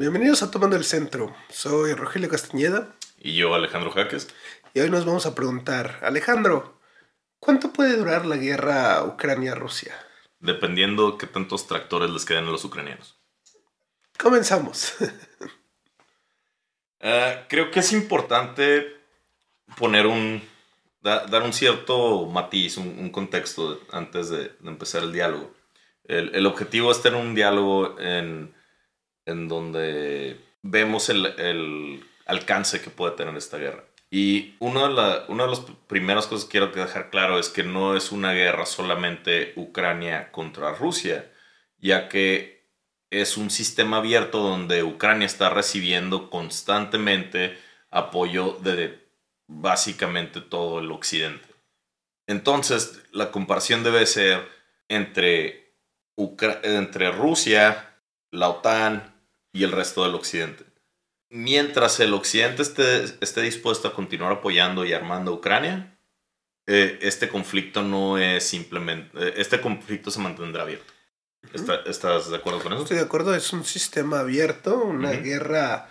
Bienvenidos a Tomando el Centro. Soy Rogelio Castañeda. Y yo, Alejandro Jaques. Y hoy nos vamos a preguntar, Alejandro, ¿cuánto puede durar la guerra Ucrania-Rusia? Dependiendo qué tantos tractores les queden a los ucranianos. Comenzamos. Eh, creo que es importante poner un. dar un cierto matiz, un, contexto antes de, empezar el diálogo. El, objetivo es tener un diálogo en, en donde vemos el, el, alcance que puede tener esta guerra. Y uno de, la, una de las primeras cosas que quiero dejar claro es que no es una guerra solamente Ucrania contra Rusia, ya que es un sistema abierto donde Ucrania está recibiendo constantemente apoyo de básicamente todo el occidente. Entonces, la comparación debe ser entre, entre Rusia, la OTAN y el resto del occidente. Mientras el occidente esté, esté dispuesto a continuar apoyando y armando a Ucrania, eh, este conflicto no es simplemente, eh, este conflicto se mantendrá abierto. ¿Estás de acuerdo con eso? Estoy de acuerdo, es un sistema abierto, una guerra,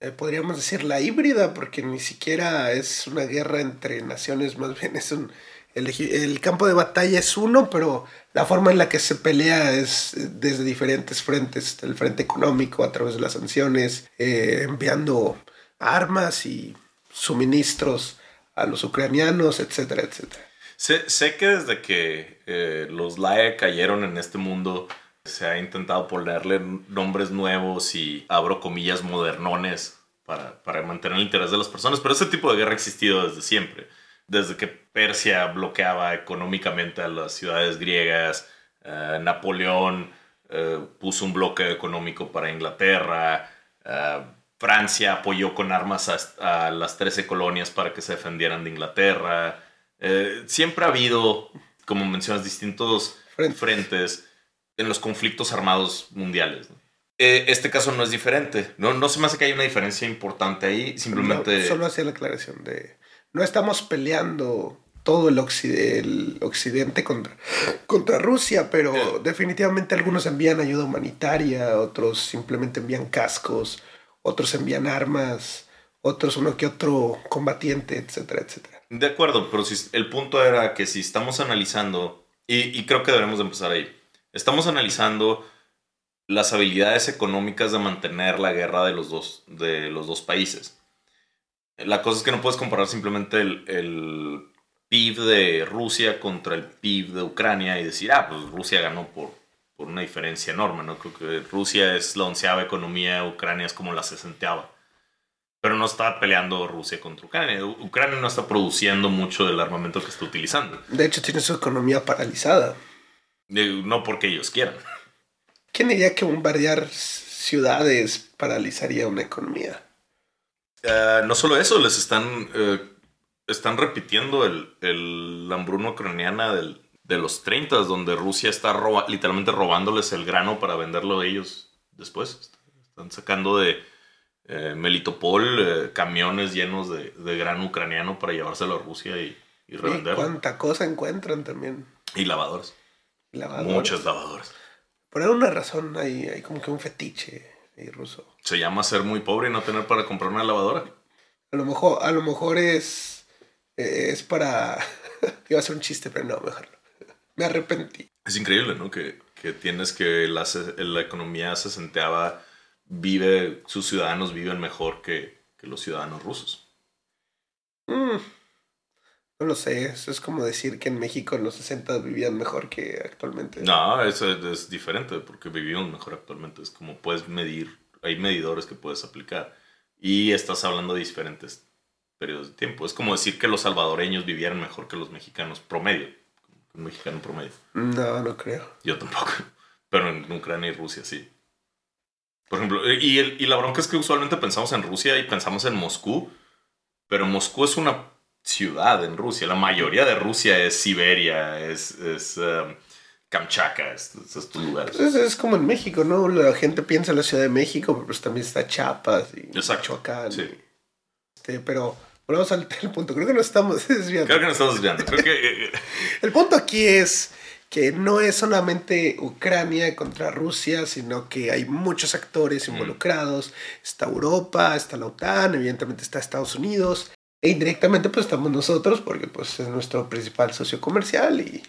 eh, podríamos decir la híbrida, porque ni siquiera es una guerra entre naciones, más bien es un... El, campo de batalla es uno, pero la forma en la que se pelea es desde diferentes frentes, el frente económico a través de las sanciones, eh, enviando armas y suministros a los ucranianos, etcétera, etcétera. Sé, que desde que eh, los LAE cayeron en este mundo, se ha intentado ponerle nombres nuevos y abro comillas modernones para, para mantener el interés de las personas, pero ese tipo de guerra ha existido desde siempre. Desde que Persia bloqueaba económicamente a las ciudades griegas, eh, Napoleón eh, puso un bloque económico para Inglaterra, Francia apoyó con armas a, a, las 13 colonias para que se defendieran de Inglaterra. Eh, siempre ha habido, como mencionas, distintos frentes en los conflictos armados mundiales. Eh, este caso no es diferente. No, no se me hace que haya una diferencia importante ahí. Simplemente. solo hacía la aclaración de. No estamos peleando todo el, occidente contra, contra Rusia, pero definitivamente algunos envían ayuda humanitaria, otros simplemente envían cascos, otros envían armas, otros uno que otro combatiente, etcétera, etcétera. De acuerdo, pero si, el punto era que si estamos analizando, y, creo que debemos empezar ahí, estamos analizando las habilidades económicas de mantener la guerra de los dos, de los dos países. La cosa es que no puedes comparar simplemente el, el PIB de Rusia contra el PIB de Ucrania y decir, ah, pues Rusia ganó por, por una diferencia enorme, ¿no? Creo que Rusia es la onceava economía, Ucrania es como la sesenteava. Pero no está peleando Rusia contra Ucrania. Ucrania no está produciendo mucho del armamento que está utilizando. De hecho, tiene su economía paralizada. No porque ellos quieran. ¿Quién diría que bombardear ciudades paralizaría una economía? Eh, no solo eso, les están, eh, están repitiendo el, el hambruna ucraniana del, de los 30, donde Rusia está literalmente robándoles el grano para venderlo a ellos después. Están sacando de eh, Melitopol, eh, camiones llenos de, de, gran ucraniano para llevárselo a Rusia y, y revenderlo. cuánta cosa encuentran también. Y lavadores. Muchos lavadores. Por alguna razón hay, hay como que un fetiche ahí ruso. Se llama ser muy pobre y no tener para comprar una lavadora. A lo mejor, a lo mejor es, es para... Iba a ser un chiste, pero no, mejor Me arrepentí. Es increíble, ¿no? Que, que tienes que la, la economía se senteaba vive, sus ciudadanos viven mejor que, los ciudadanos rusos. Mm, no lo sé, eso es como decir que en México en los 60 vivían mejor que actualmente. No, eso es, diferente porque vivimos mejor actualmente. Es como puedes medir, hay medidores que puedes aplicar y estás hablando de diferentes periodos de tiempo. Es como decir que los salvadoreños vivieran mejor que los mexicanos promedio. Un mexicano promedio. No, no creo. Yo tampoco. Pero en Ucrania y Rusia sí. Por ejemplo, y, el, y la bronca es que usualmente pensamos en Rusia y pensamos en Moscú, pero Moscú es una ciudad en Rusia. La mayoría de Rusia es Siberia, es, es um, Kamchatka, estos lugares. Es, como en México, ¿no? La gente piensa en la Ciudad de México, pero pues también está Chiapas y Michoacán. Sí. Este, pero volvemos al, punto. Creo que nos estamos desviando. Creo que nos estamos desviando. Creo que... el punto aquí es que no es solamente Ucrania contra Rusia, sino que hay muchos actores Mm. involucrados. Está Europa, está la OTAN, evidentemente está Estados Unidos. E indirectamente pues estamos nosotros porque pues es nuestro principal socio comercial y...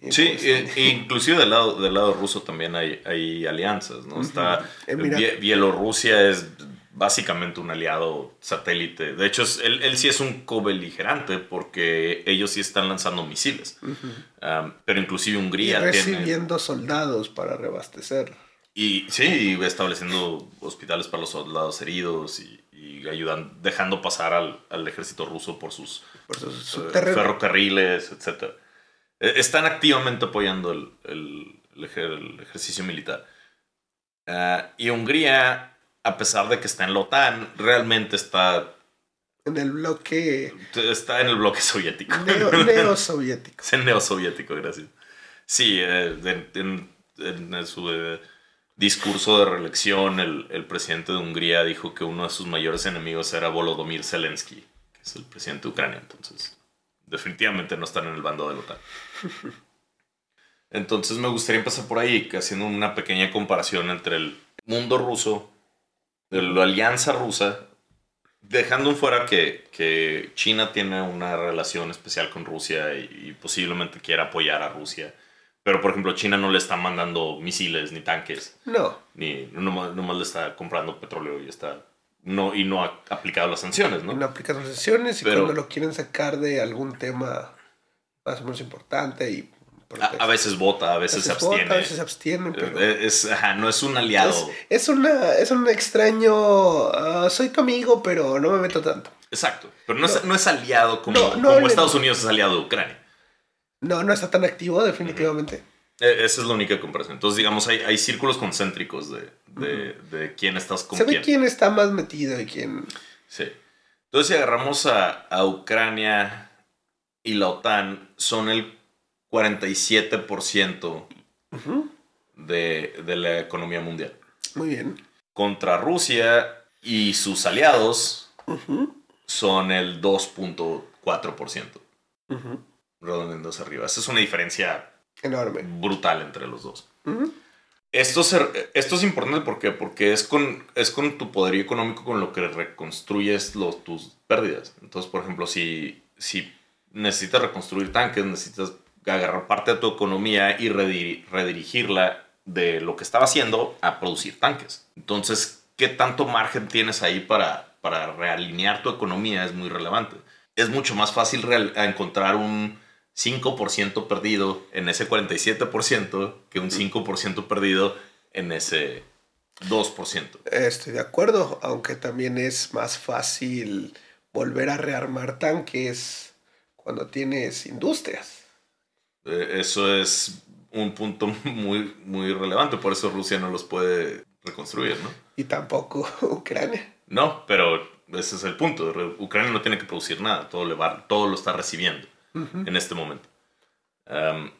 y, Sí, pues, e- e inclusive del lado, del lado ruso también hay, hay alianzas, ¿no? Está Emira- Bie- Bielorrusia es básicamente un aliado satélite. De hecho, es- él, él sí es un cobeligerante porque ellos sí están lanzando misiles. Um, pero inclusive y Hungría tiene... recibiendo soldados para reabastecer. Y sí, y estableciendo hospitales para los soldados heridos y, y dejando pasar al, al ejército ruso por sus Por eh, ferrocarriles, etc. Están activamente apoyando el, el- el ejer- el ejercicio militar. Ah, y Hungría, a pesar de que está en la OTAN, realmente está, En el bloque está en el bloque soviético. neo, neosoviético. Es el neosoviético, gracias. Sí, eh, en, en- en su eh, discurso de reelección, el, el presidente de Hungría dijo que uno de sus mayores enemigos era Volodymyr Zelensky, que es el presidente de Ucrania. Entonces, definitivamente no están en el bando de la OTAN. Entonces, me gustaría empezar por ahí, haciendo una pequeña comparación entre el mundo ruso, de la alianza rusa, dejando en fuera que, que China tiene una relación especial con Rusia y, y posiblemente quiera apoyar a Rusia. Pero, por ejemplo, China no le está mandando misiles ni tanques, No, ni nomás, nomás le está comprando petróleo y está no y no ha aplicado las sanciones, ¿no? no aplican las sanciones y Pero- cuando lo quieren sacar de algún tema más o menos importante y A, a veces vota, a veces, se vota, abstiene. a veces se abstienen, pero Eh, es, ajá, no es un aliado. es, es una es un extraño ah, soy tu amigo pero no me meto tanto Exacto. Pero no, Es, no es aliado como, No. Estados Unidos es aliado de Ucrania. no no está tan activo definitivamente Eh, Esa es la única comparación. Entonces, digamos, hay, hay círculos concéntricos de, de, de quién estás con se ve quién. quién está más metido y quién Sí. Entonces, si agarramos a, a Ucrania y la OTAN, son el 47% Ujú, de, de la economía mundial. muy bien Contra Rusia y sus aliados son el 2.4%, ujú. redondeando hacia arriba. Esa es una diferencia enorme brutal entre los dos. Esto, se- esto es importante ¿por qué? porque es con, es con tu poderío económico con lo que reconstruyes los, tus pérdidas. Entonces, por ejemplo, si, si necesitas reconstruir tanques, necesitas agarrar parte de tu economía y rediri- redirigirla de lo que estaba haciendo a producir tanques. Entonces, ¿qué tanto margen tienes ahí para, para realinear tu economía? Es muy relevante. Es mucho más fácil encontrar un 5% perdido en ese 47% que un 5% perdido en ese 2%. Estoy de acuerdo, aunque también es más fácil volver a rearmar tanques cuando tienes industrias. Eh, Eso es un punto muy, muy relevante, por eso Rusia no los puede reconstruir, ¿no? Y tampoco Ucrania. No, pero ese es el punto. Ucrania no tiene que producir nada, todo, le va, todo lo está recibiendo en este momento. Um,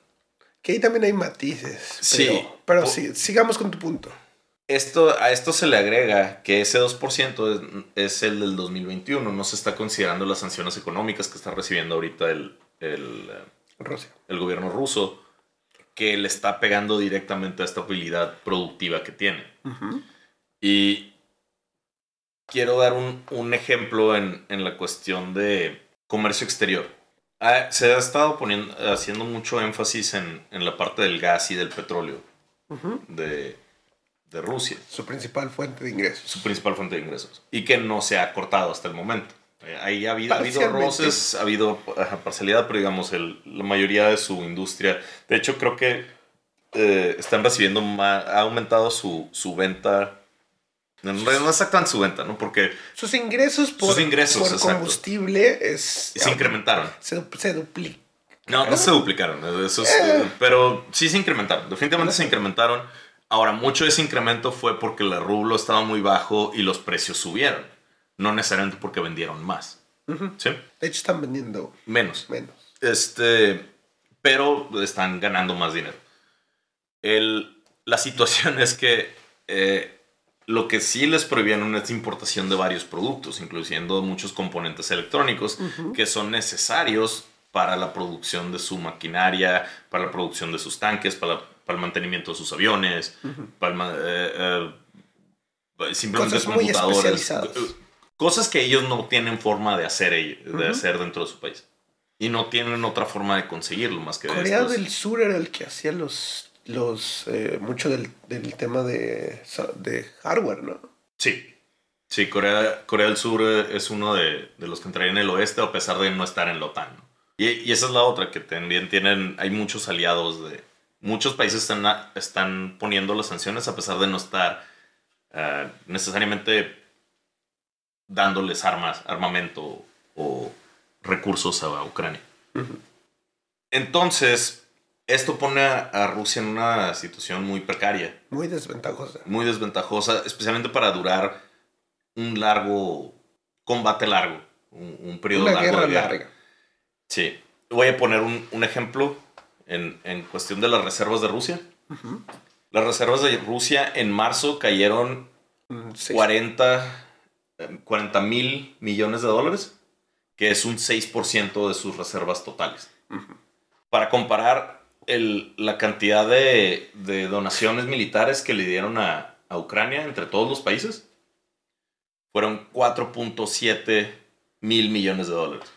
Que ahí también hay matices. Sí. Pero, sí, sigamos con tu punto. Esto, a esto se le agrega que ese 2% es, es el del 2021. No se está considerando las sanciones económicas que está recibiendo ahorita el, el, eh, Rusia. el gobierno ruso, que le está pegando directamente a esta habilidad productiva que tiene. Y quiero dar un, un ejemplo en, en la cuestión de comercio exterior. Ah, se ha estado poniendo, haciendo mucho énfasis en, en la parte del gas y del petróleo de, de Rusia. Su principal fuente de ingresos. su principal fuente de ingresos y que no se ha cortado hasta el momento. Eh, Ahí ha habido, ha habido roces, ha habido ajá, parcialidad, pero digamos, el- la mayoría de su industria, de hecho creo que eh, están recibiendo más, ha aumentado su, su venta, no, exactamente su venta, ¿no? Porque Sus ingresos por, Sus ingresos, por combustible es, se incrementaron. se, se duplica. No, no se duplicaron, eh, eso es, eh, pero sí se incrementaron, definitivamente se incrementaron. Ahora, mucho de ese incremento fue porque el rublo estaba muy bajo y los precios subieron, no necesariamente porque vendieron más. ¿Sí? De hecho, están vendiendo Menos. menos. Este, pero están ganando más dinero. El, la situación es que eh, lo que sí les prohibieron es importación de varios productos, incluyendo muchos componentes electrónicos que son necesarios para la producción de su maquinaria, para la producción de sus tanques, para, el mantenimiento de sus aviones, para eh, eh, simplemente cosas computadores. Cosas que ellos no tienen forma de hacer, de hacer dentro de su país. Y no tienen otra forma de conseguirlo más que Corea del Sur era el que hacía los, los eh, mucho del, tema de, de hardware, ¿no? Sí, Sí, Corea, Corea del Sur es uno de, los que entrarían en el oeste a pesar de no estar en la OTAN. Y, esa es la otra, que también tienen, hay muchos aliados de... Muchos países están, están poniendo las sanciones a pesar de no estar eh, necesariamente dándoles armas, armamento o recursos a Ucrania. Entonces, esto pone a Rusia en una situación muy precaria. Muy desventajosa. Muy desventajosa, especialmente para durar un largo combate largo, un, periodo largo guerra de guerra. larga. Sí. Voy a poner un, ejemplo en, cuestión de las reservas de Rusia. Las reservas de Rusia en marzo cayeron 40 mm, mil millones de dólares, que es un 6% de sus reservas totales. Para comparar la cantidad de, donaciones militares que le dieron a, a Ucrania entre todos los países, fueron 4.7 mil millones de dólares.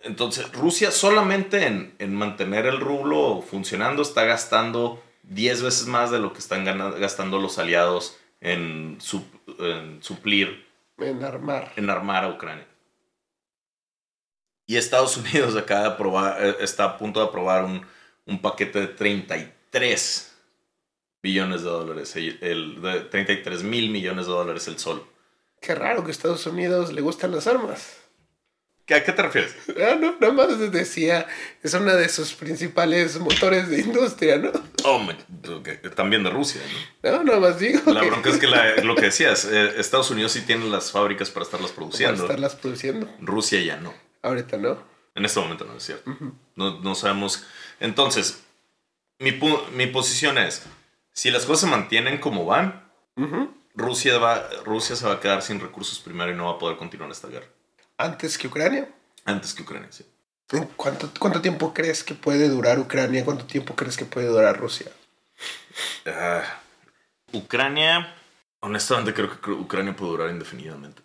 Entonces, Rusia solamente en, mantener el rublo funcionando está gastando 10 veces más de lo que están gastando los aliados en, suplir. En armar. En armar a Ucrania. Y Estados Unidos acaba de aprobar, eh, está a punto de aprobar un, paquete de 33 billones de dólares, el, de 33 mil millones de dólares el sol. Qué raro que a Estados Unidos le gustan las armas. ¿A qué te refieres? Ah, no, nada más decía, es una de sus principales motores de industria, ¿no? Oh, también de Rusia, ¿no? No, nada más digo. La bronca es que lo que decías, eh, Estados Unidos sí tiene las fábricas para estarlas produciendo. Para estarlas produciendo. Rusia ya no. Ahorita no. En este momento no es cierto. no, no, sabemos. Entonces, mi, mi, posición es, si las cosas se mantienen como van, Rusia, va, Rusia se va a quedar sin recursos primero y no va a poder continuar esta guerra. ¿Antes que Ucrania? Antes que Ucrania, sí. ¿Cuánto, ¿Cuánto tiempo crees que puede durar Ucrania? ¿Cuánto tiempo crees que puede durar Rusia? Ah, Ucrania, honestamente creo que Ucrania puede durar indefinidamente.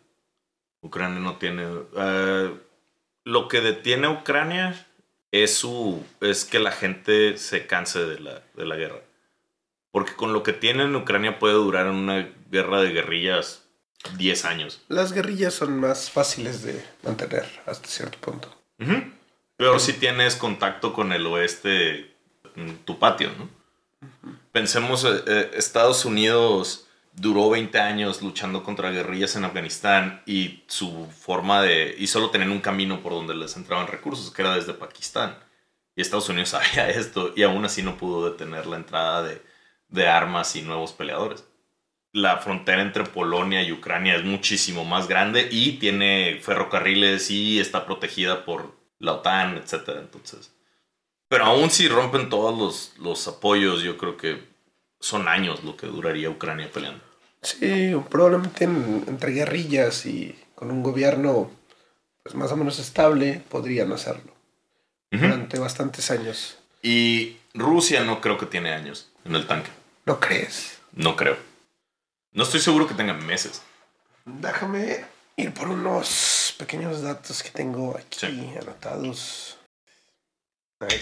Ucrania no tiene... Ah, lo que detiene a Ucrania es, su, es que la gente se canse de la, de la guerra. Porque con lo que tiene en Ucrania puede durar una guerra de guerrillas 10 años. Las guerrillas son más fáciles de mantener hasta cierto punto. Pero si tienes contacto con el oeste, en tu patio, ¿no? Pensemos, eh, eh, Estados Unidos duró 20 años luchando contra guerrillas en Afganistán y su forma de... y solo tenían un camino por donde les entraban recursos, que era desde Pakistán. Y Estados Unidos sabía esto y aún así no pudo detener la entrada de, de armas y nuevos peleadores la frontera entre Polonia y Ucrania es muchísimo más grande y tiene ferrocarriles y está protegida por la OTAN, etc. Entonces, pero aún si rompen todos los, los apoyos, yo creo que son años lo que duraría Ucrania peleando. Sí, probablemente entre guerrillas y con un gobierno pues más o menos estable podrían hacerlo durante bastantes años. Y Rusia no creo que tiene años en el tanque. ¿No crees? No creo. No estoy seguro que tengan meses. Déjame ir por unos pequeños datos que tengo aquí anotados. Ahí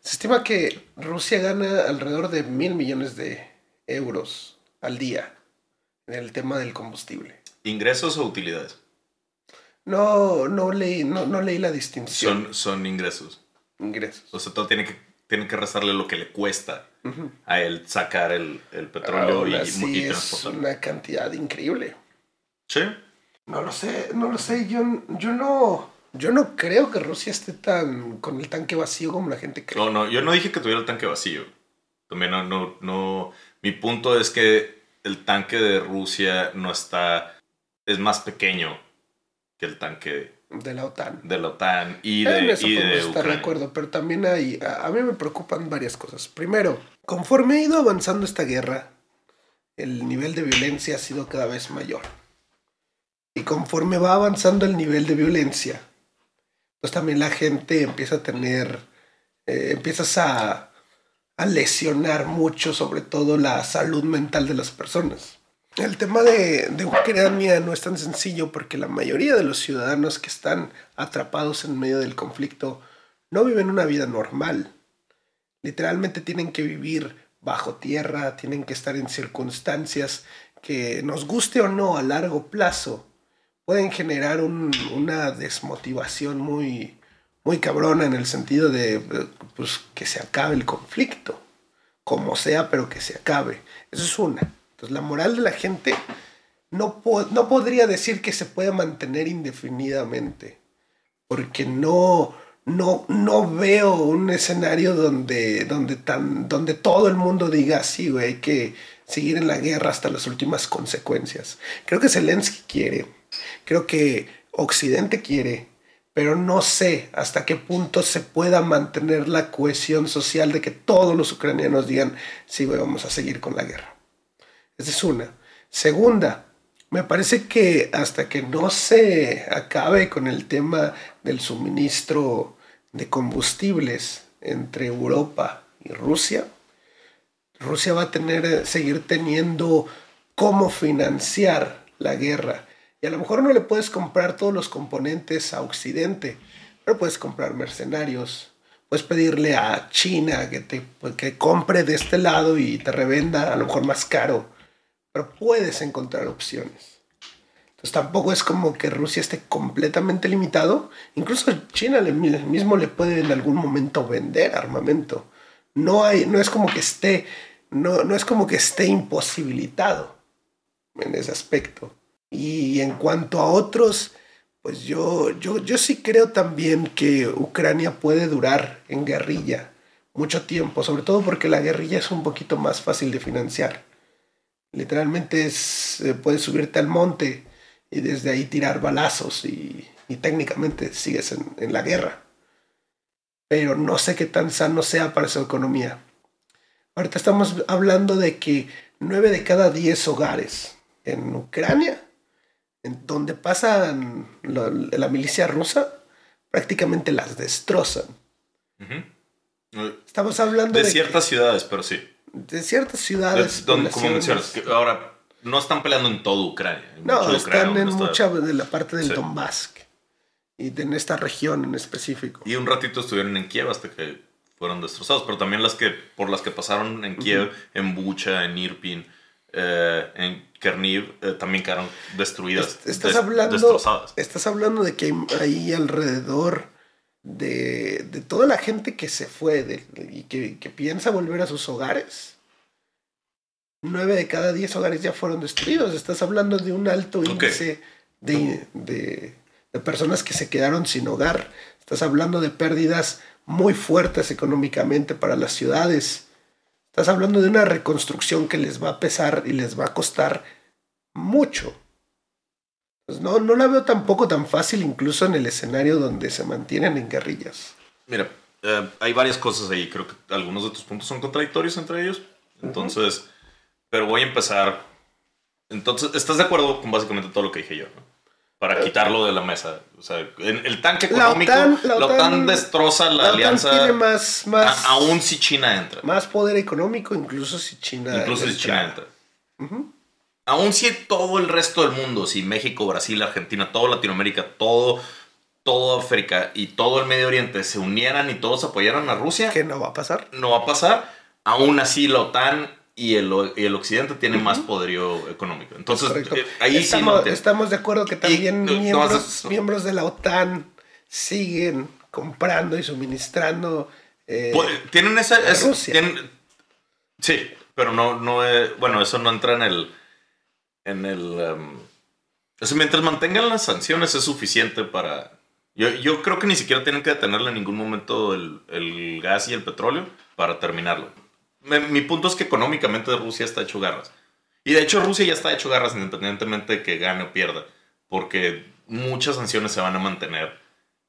Se estima que Rusia gana alrededor de mil millones de euros al día en el tema del combustible. ¿Ingresos o utilidades? No, no leí, no, no leí la distinción. Son, son ingresos. Ingresos. O sea, todo tiene que tienen que restarle lo que le cuesta a él sacar el, petróleo y, y Es una cantidad increíble. Sí. No lo sé, no lo sé. Yo, yo no. Yo no creo que Rusia esté tan con el tanque vacío como la gente cree. No, no, yo no dije que tuviera el tanque vacío. También no, no, no. Mi punto es que el tanque de Rusia no está. es más pequeño que el tanque de la OTAN. De la OTAN y de, eso y de estar de acuerdo, pero también hay, a, mí me preocupan varias cosas. Primero, conforme ha ido avanzando esta guerra, el nivel de violencia ha sido cada vez mayor. Y conforme va avanzando el nivel de violencia, pues también la gente empieza a tener, eh, empiezas a, a lesionar mucho, sobre todo la salud mental de las personas. El tema de, de, Ucrania no es tan sencillo porque la mayoría de los ciudadanos que están atrapados en medio del conflicto no viven una vida normal. Literalmente tienen que vivir bajo tierra, tienen que estar en circunstancias que nos guste o no a largo plazo pueden generar una desmotivación muy, muy cabrona en el sentido de pues, que se acabe el conflicto, como sea, pero que se acabe. Eso es una. Entonces la moral de la gente no, no podría decir que se puede mantener indefinidamente, porque no, no, no veo un escenario donde, donde, tan, donde todo el mundo diga, sí, güey, hay que seguir en la guerra hasta las últimas consecuencias. Creo que Zelensky quiere, creo que Occidente quiere, pero no sé hasta qué punto se pueda mantener la cohesión social de que todos los ucranianos digan, sí, vamos a seguir con la guerra. Esa es una. Segunda, me parece que hasta que no se acabe con el tema del suministro de combustibles entre Europa y Rusia, Rusia va a tener, seguir teniendo cómo financiar la guerra. Y a lo mejor no le puedes comprar todos los componentes a Occidente, pero puedes comprar mercenarios, puedes pedirle a China que te que compre de este lado y te revenda a lo mejor más caro, pero puedes encontrar opciones. Entonces tampoco es como que Rusia esté completamente limitado, incluso China mismo le puede en algún momento vender armamento. No, hay, no es como que esté, no, no es como que esté imposibilitado en ese aspecto. Y en cuanto a otros, pues yo, yo, yo sí creo también que Ucrania puede durar en guerrilla mucho tiempo, sobre todo porque la guerrilla es un poquito más fácil de financiar. Literalmente es, eh, puedes subirte al monte y desde ahí tirar balazos y, y técnicamente sigues en, en la guerra pero no sé qué tan sano sea para su economía. Ahorita estamos hablando de que 9 de cada 10 hogares en Ucrania, en donde pasan la, la milicia rusa, prácticamente las destrozan. Estamos hablando de, de ciertas ciudades, pero sí. De ciertas ciudades. De, donde, como mencionas, que ahora no están peleando en toda Ucrania. No, están Ucrania en mucha de la parte del sí. Donbass y en esta región en específico. Y un ratito estuvieron en Kiev hasta que fueron destrozados, pero también las que por las que pasaron en Kiev, uh -huh. en Bucha, en Irpin, eh, en Kerniv, eh, también quedaron destruidas, estás des hablando, destrozadas. Estás hablando de que hay ahí alrededor de, de, toda la gente que se fue de, y que, que, piensa volver a sus hogares. Nueve de cada diez hogares ya fueron destruidos. Estás hablando de un alto índice de, de de personas que se quedaron sin hogar. Estás hablando de pérdidas muy fuertes económicamente para las ciudades. Estás hablando de una reconstrucción que les va a pesar y les va a costar mucho. Pues no, no la veo tampoco tan fácil incluso en el escenario donde se mantienen en guerrillas. Mira, eh, hay varias cosas ahí. Creo que algunos de tus puntos son contradictorios entre ellos. Entonces, uh -huh. pero voy a empezar. Entonces, ¿estás de acuerdo con básicamente todo lo que dije yo? ¿no? para quitarlo de la mesa. O sea, en el tanque económico, la OTAN, la OTAN, la OTAN destroza la, la alianza. Tiene más, más, a, aún si China entra. Más poder económico, incluso si China Incluso si China entra. Uh -huh. Aún si todo el resto del mundo, si México, Brasil, Argentina, toda Latinoamérica, todo, todo África y todo el Medio Oriente se unieran y todos apoyaran a Rusia. Que no va a pasar. No va a pasar. Aún así, la OTAN y el, y el occidente tiene uh -huh. más poderío económico. Entonces, eh, ahí estamos, sí no estamos de acuerdo que también y, miembros, no, miembros de la OTAN siguen comprando y suministrando. Eh, tienen esa. Es, tienen, sí, pero no, no es, bueno, eso no entra en el. En el. Um, eso mientras mantengan las sanciones es suficiente para. Yo, yo creo que ni siquiera tienen que detenerle en ningún momento el, el gas y el petróleo para terminarlo mi punto es que económicamente Rusia está hecho garras. Y de hecho Rusia ya está hecho garras independientemente de que gane o pierda. Porque muchas sanciones se van a mantener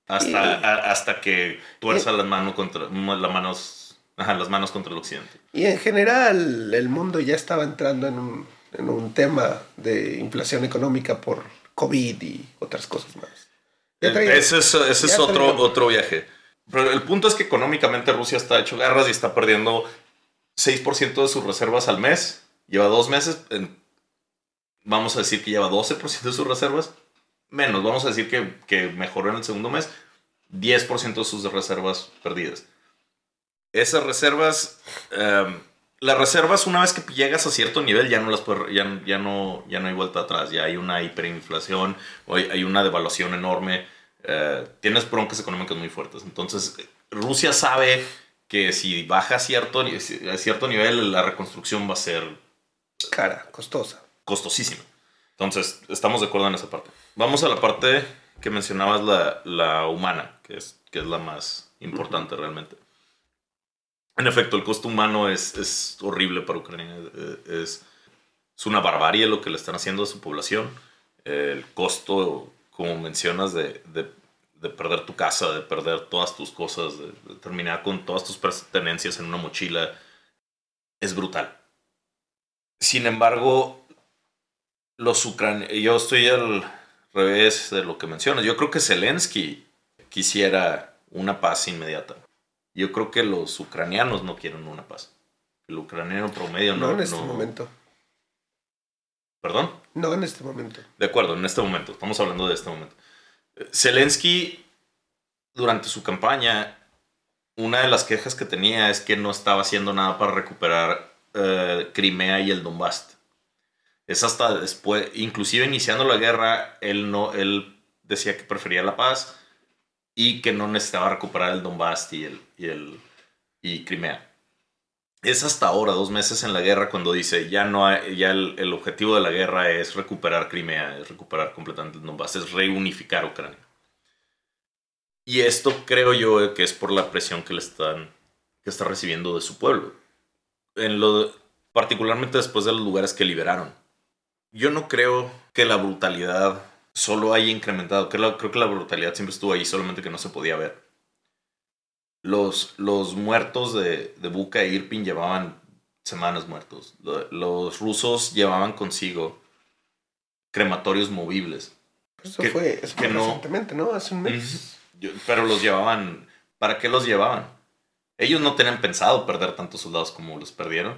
hasta, a, hasta que tuerza las manos contra las manos, ajá, las manos contra el occidente. Y en general el mundo ya estaba entrando en un, en un tema de inflación económica por COVID y otras cosas más. ese es, ese es otro, otro viaje. Pero el punto es que económicamente Rusia está hecho garras y está perdiendo 6% de sus reservas al mes. Lleva dos meses. vamos a decir que lleva 12% de sus reservas. Menos, vamos a decir que, que mejoró en el segundo mes. 10% de sus reservas perdidas. Esas reservas, em, las reservas una vez que llegas a cierto nivel ya no las ya, ya, no, ya no hay vuelta atrás, ya hay una hiperinflación, hay, hay una devaluación enorme, eh, tienes broncas económicas muy fuertes. Entonces, Rusia sabe que si baja a cierto, a cierto nivel, la reconstrucción va a ser... Cara, costosa. Costosísima. Entonces, estamos de acuerdo en esa parte. Vamos a la parte que mencionabas, la, la humana, que es, que es la más importante realmente. En efecto, el costo humano es, es horrible para Ucrania. Es, es, una barbarie lo que le están haciendo a su población. El costo, como mencionas, de, de, de perder tu casa, de perder todas tus cosas, de, terminar con todas tus pertenencias en una mochila, es brutal. Sin embargo, los ucranianos, yo estoy al revés de lo que mencionas. Yo creo que Zelensky quisiera una paz inmediata. Yo creo que los ucranianos no quieren una paz. El ucraniano promedio no. No en este momento. ¿Perdón? No en este momento. De acuerdo, en este momento. Estamos hablando de este momento. Zelensky, durante su campaña, una de las quejas que tenía es que no estaba haciendo nada para recuperar eh, Crimea y el Donbass. Es hasta después, inclusive iniciando la guerra, él, no, él decía que prefería la paz y que no necesitaba recuperar el Donbass y, el, y, el, y Crimea. Es hasta ahora, dos meses en la guerra, cuando dice ya no hay, ya el, el, objetivo de la guerra es recuperar Crimea, es recuperar completamente el Donbass, es reunificar Ucrania. Y esto creo yo que es por la presión que le están que está recibiendo de su pueblo. En lo, particularmente después de los lugares que liberaron. Yo no creo que la brutalidad solo haya incrementado. Creo, creo que la brutalidad siempre estuvo ahí, solamente que no se podía ver. Los, los muertos de, de Buka e Irpin llevaban semanas muertos. Los rusos llevaban consigo crematorios movibles. Eso fue, eso fue recientemente, ¿no? Hace un mes. pero los llevaban. ¿Para qué los llevaban? Ellos no tenían pensado perder tantos soldados como los perdieron.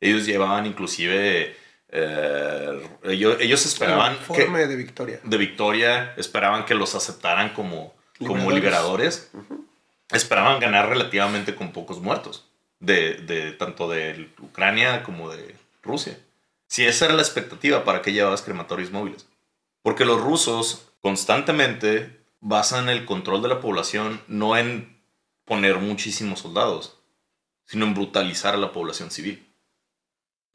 Ellos llevaban inclusive eh, ellos, ellos, esperaban... que, de victoria. De victoria, esperaban que los aceptaran como liberadores. Como liberadores. Esperaban ganar relativamente con pocos muertos, de, de, tanto de Ucrania como de Rusia. Si esa era la expectativa, ¿para qué llevabas crematorios móviles? Porque los rusos constantemente basan el control de la población no en poner muchísimos soldados, sino en brutalizar a la población civil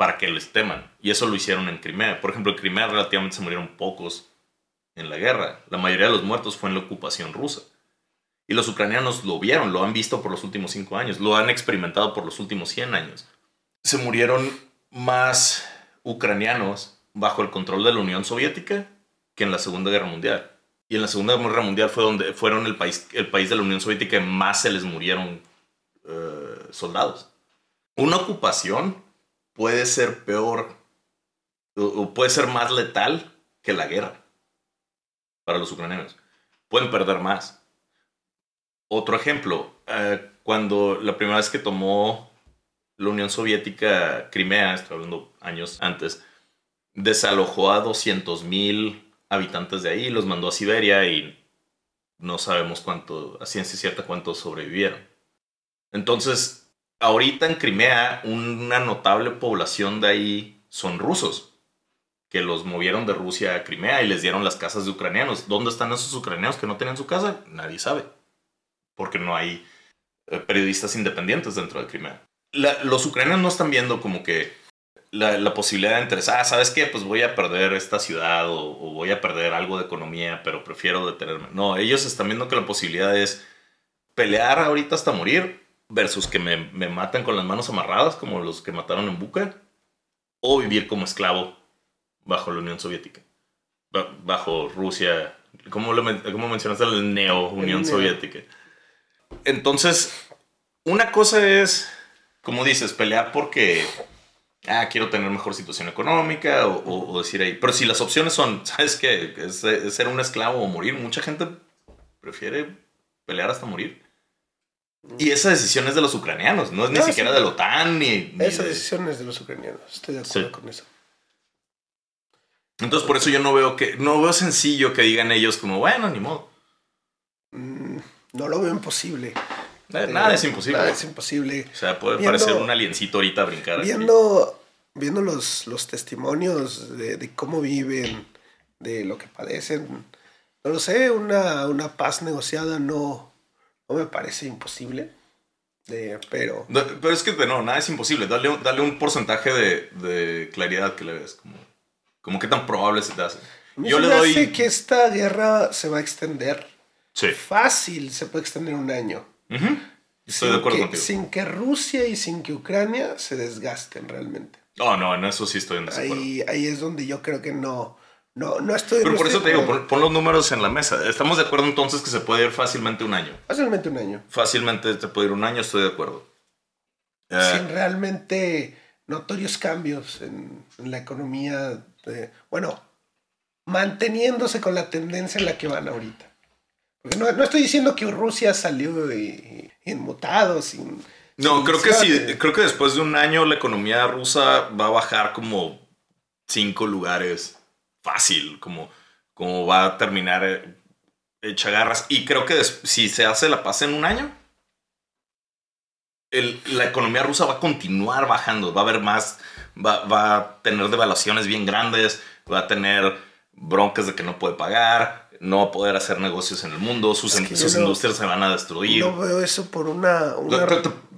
para que les teman. Y eso lo hicieron en Crimea. Por ejemplo, en Crimea relativamente se murieron pocos en la guerra. La mayoría de los muertos fue en la ocupación rusa. Y los ucranianos lo vieron, lo han visto por los últimos cinco años, lo han experimentado por los últimos 100 años. Se murieron más ucranianos bajo el control de la Unión Soviética que en la Segunda Guerra Mundial. Y en la Segunda Guerra Mundial fue donde fueron el país, el país de la Unión Soviética que más se les murieron eh, soldados. Una ocupación puede ser peor o puede ser más letal que la guerra para los ucranianos. Pueden perder más. Otro ejemplo, eh, cuando la primera vez que tomó la Unión Soviética Crimea, estoy hablando años antes, desalojó a 200.000 habitantes de ahí, los mandó a Siberia y no sabemos cuánto, a ciencia cierta, cuántos sobrevivieron. Entonces, ahorita en Crimea una notable población de ahí son rusos, que los movieron de Rusia a Crimea y les dieron las casas de ucranianos. ¿Dónde están esos ucranianos que no tienen su casa? Nadie sabe, porque no hay eh, periodistas independientes dentro de Crimea. los ucranianos no están viendo como que la, posibilidad de interesar, ah, ¿sabes qué? Pues voy a perder esta ciudad o, o, voy a perder algo de economía, pero prefiero detenerme. No, ellos están viendo que la posibilidad es pelear ahorita hasta morir versus que me, me matan con las manos amarradas, como los que mataron en Buca, o vivir como esclavo bajo la Unión Soviética, bajo Rusia, como, lo, como mencionaste, la neo-Unión Soviética. Entonces, una cosa es, como dices, pelear porque, ah, quiero tener mejor situación económica o, decir ahí, pero si las opciones son, ¿sabes qué? Es, es, ser un esclavo o morir, mucha gente prefiere pelear hasta morir. Y esa decisión es de los ucranianos, no es ni siquiera de la OTAN ni... esa decisión es de los ucranianos, estoy de acuerdo con eso. Entonces por eso yo no veo que no veo sencillo que digan ellos como, bueno, ni modo. Mm, no lo veo imposible. Eh, nada es imposible. Nada es imposible. O sea, puede parecer un aliencito ahorita a brincar. Viendo, viendo los, los testimonios de, cómo viven, de lo que padecen, no lo sé, una, una paz negociada no, no me parece imposible. pero. pero es que no, nada es imposible. Dale, dale un porcentaje de, claridad que le ves. Como, como qué tan probable se te hace. Yo le doy. que esta guerra se va a extender. Sí. Fácil se puede extender un año. Estoy de acuerdo contigo. Sin que Rusia y sin que Ucrania se desgasten realmente. Oh, no, en eso sí estoy en desacuerdo. Ahí, ahí es donde yo creo que no no, no estoy. Pero por eso te digo, pon, los números en la mesa. ¿Estamos de acuerdo entonces que se puede ir fácilmente un año? Fácilmente un año. Fácilmente te puede ir un año, estoy de acuerdo. Eh, Sin realmente notorios cambios en, la economía. bueno, manteniéndose con la tendencia en la que van ahorita. Porque no, estoy diciendo que Rusia salió inmutado, sin. No, creo que sí. Creo que después de un año la economía rusa va a bajar como cinco lugares fácil, como, como va a terminar eh, hecha garras. Y creo que si se hace la paz en un año, la economía rusa va a continuar bajando, va a haber más, va, a tener devaluaciones bien grandes, va a tener broncas de que no puede pagar, no va a poder hacer negocios en el mundo, sus, industrias se van a destruir. No veo eso por una, una,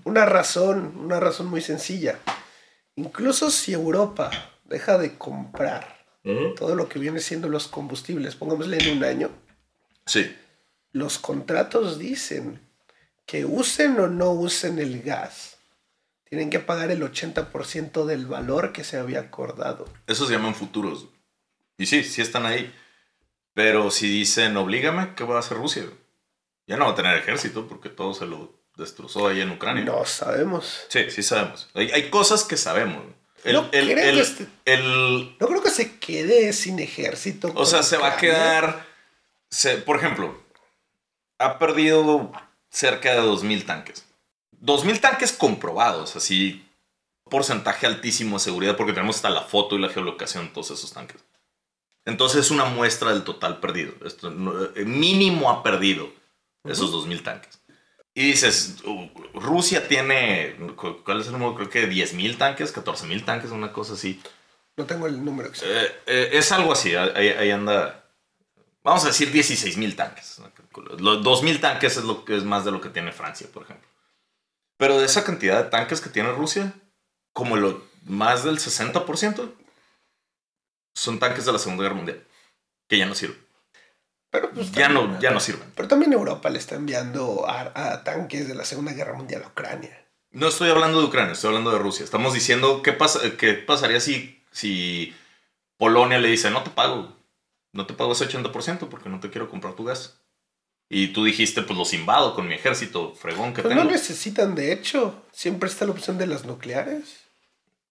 una razón, una razón muy sencilla. Incluso si Europa deja de comprar todo lo que viene siendo los combustibles, pongámosle en un año. Sí. Los contratos dicen que usen o no usen el gas, tienen que pagar el 80% del valor que se había acordado. Eso se llaman futuros. Y sí, sí están ahí. Pero si dicen, oblígame, ¿qué va a hacer Rusia? Ya no va a tener ejército porque todo se lo destrozó ahí en Ucrania. No sabemos. Sí, sí sabemos. Hay, hay cosas que sabemos no, creo que se quede sin ejército. O sea, se va a quedar. por ejemplo, ha perdido cerca de 2.000 tanques. 2.000 tanques comprobados, así. Porcentaje altísimo de seguridad, porque tenemos hasta la foto y la geolocación de todos esos tanques. Entonces es una muestra del total perdido. Esto, eh, mínimo ha perdido esos 2.000 tanques. Y dices, uh, Rusia tiene, ¿cuál es el número? Creo que 10.000 tanques, 14.000 tanques, una cosa así. No tengo el número. Eh, eh, es algo así, ahí, anda, vamos a decir 16.000 tanques. Los 2.000 tanques es, lo que es más de lo que tiene Francia, por ejemplo. Pero de esa cantidad de tanques que tiene Rusia, como lo, más del 60% son tanques de la Segunda Guerra Mundial, que ya no sirven. Pero pues, ya, no, ya no sirven. Pero también Europa le está enviando a, tanques de la Segunda Guerra Mundial a Ucrania. No estoy hablando de Ucrania, estoy hablando de Rusia. Estamos diciendo qué, pasa, qué pasaría si, si Polonia le dice, no te pago, no te pago ese 80% porque no te quiero comprar tu gas. Y tú dijiste, pues los invado con mi ejército fregón que pues tengo. no necesitan, de hecho. Siempre está la opción de las nucleares.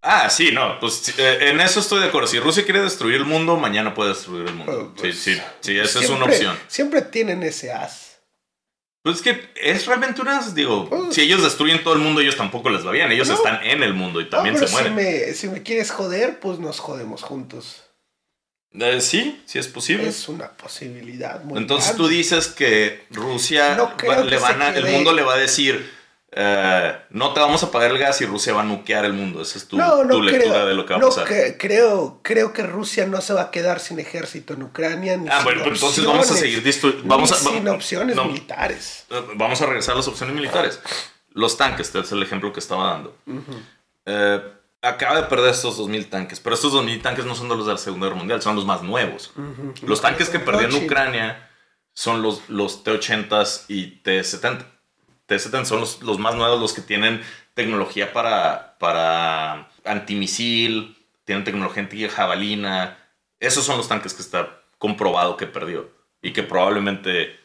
Ah, sí, no, pues eh, en eso estoy de acuerdo. Si Rusia quiere destruir el mundo, mañana puede destruir el mundo. sí, sí, sí, esa es una opción. Siempre tienen ese as. Pues es que es realmente un as, digo. Pues si ellos destruyen todo el mundo, ellos tampoco les va bien. Ellos están en el mundo y también se mueren. Si me, si me quieres joder, pues nos jodemos juntos. Eh, sí, sí es posible. Es una posibilidad. Muy Entonces tú dices que Rusia le van a, el mundo le va a decir eh, no te vamos a pagar el gas y Rusia va a nuquear el mundo. Esa es tu, lectura de lo que va a pasar. creo, creo que Rusia no se va a quedar sin ejército en Ucrania. ah, bueno, pues entonces vamos a seguir vamos a, sin opciones militares. Eh, vamos a regresar a las opciones militares. Los tanques, este es el ejemplo que estaba dando. Eh, acaba de perder estos 2.000 tanques, pero estos 2.000 tanques no son de los de la Segunda Guerra Mundial, son los más nuevos. Los tanques que perdió en Ucrania son los, los T-80s y T-70 son los, más nuevos, los que tienen tecnología para, para antimisil, tienen tecnología anti-jabalina. Esos son los tanques que está comprobado que perdió y que probablemente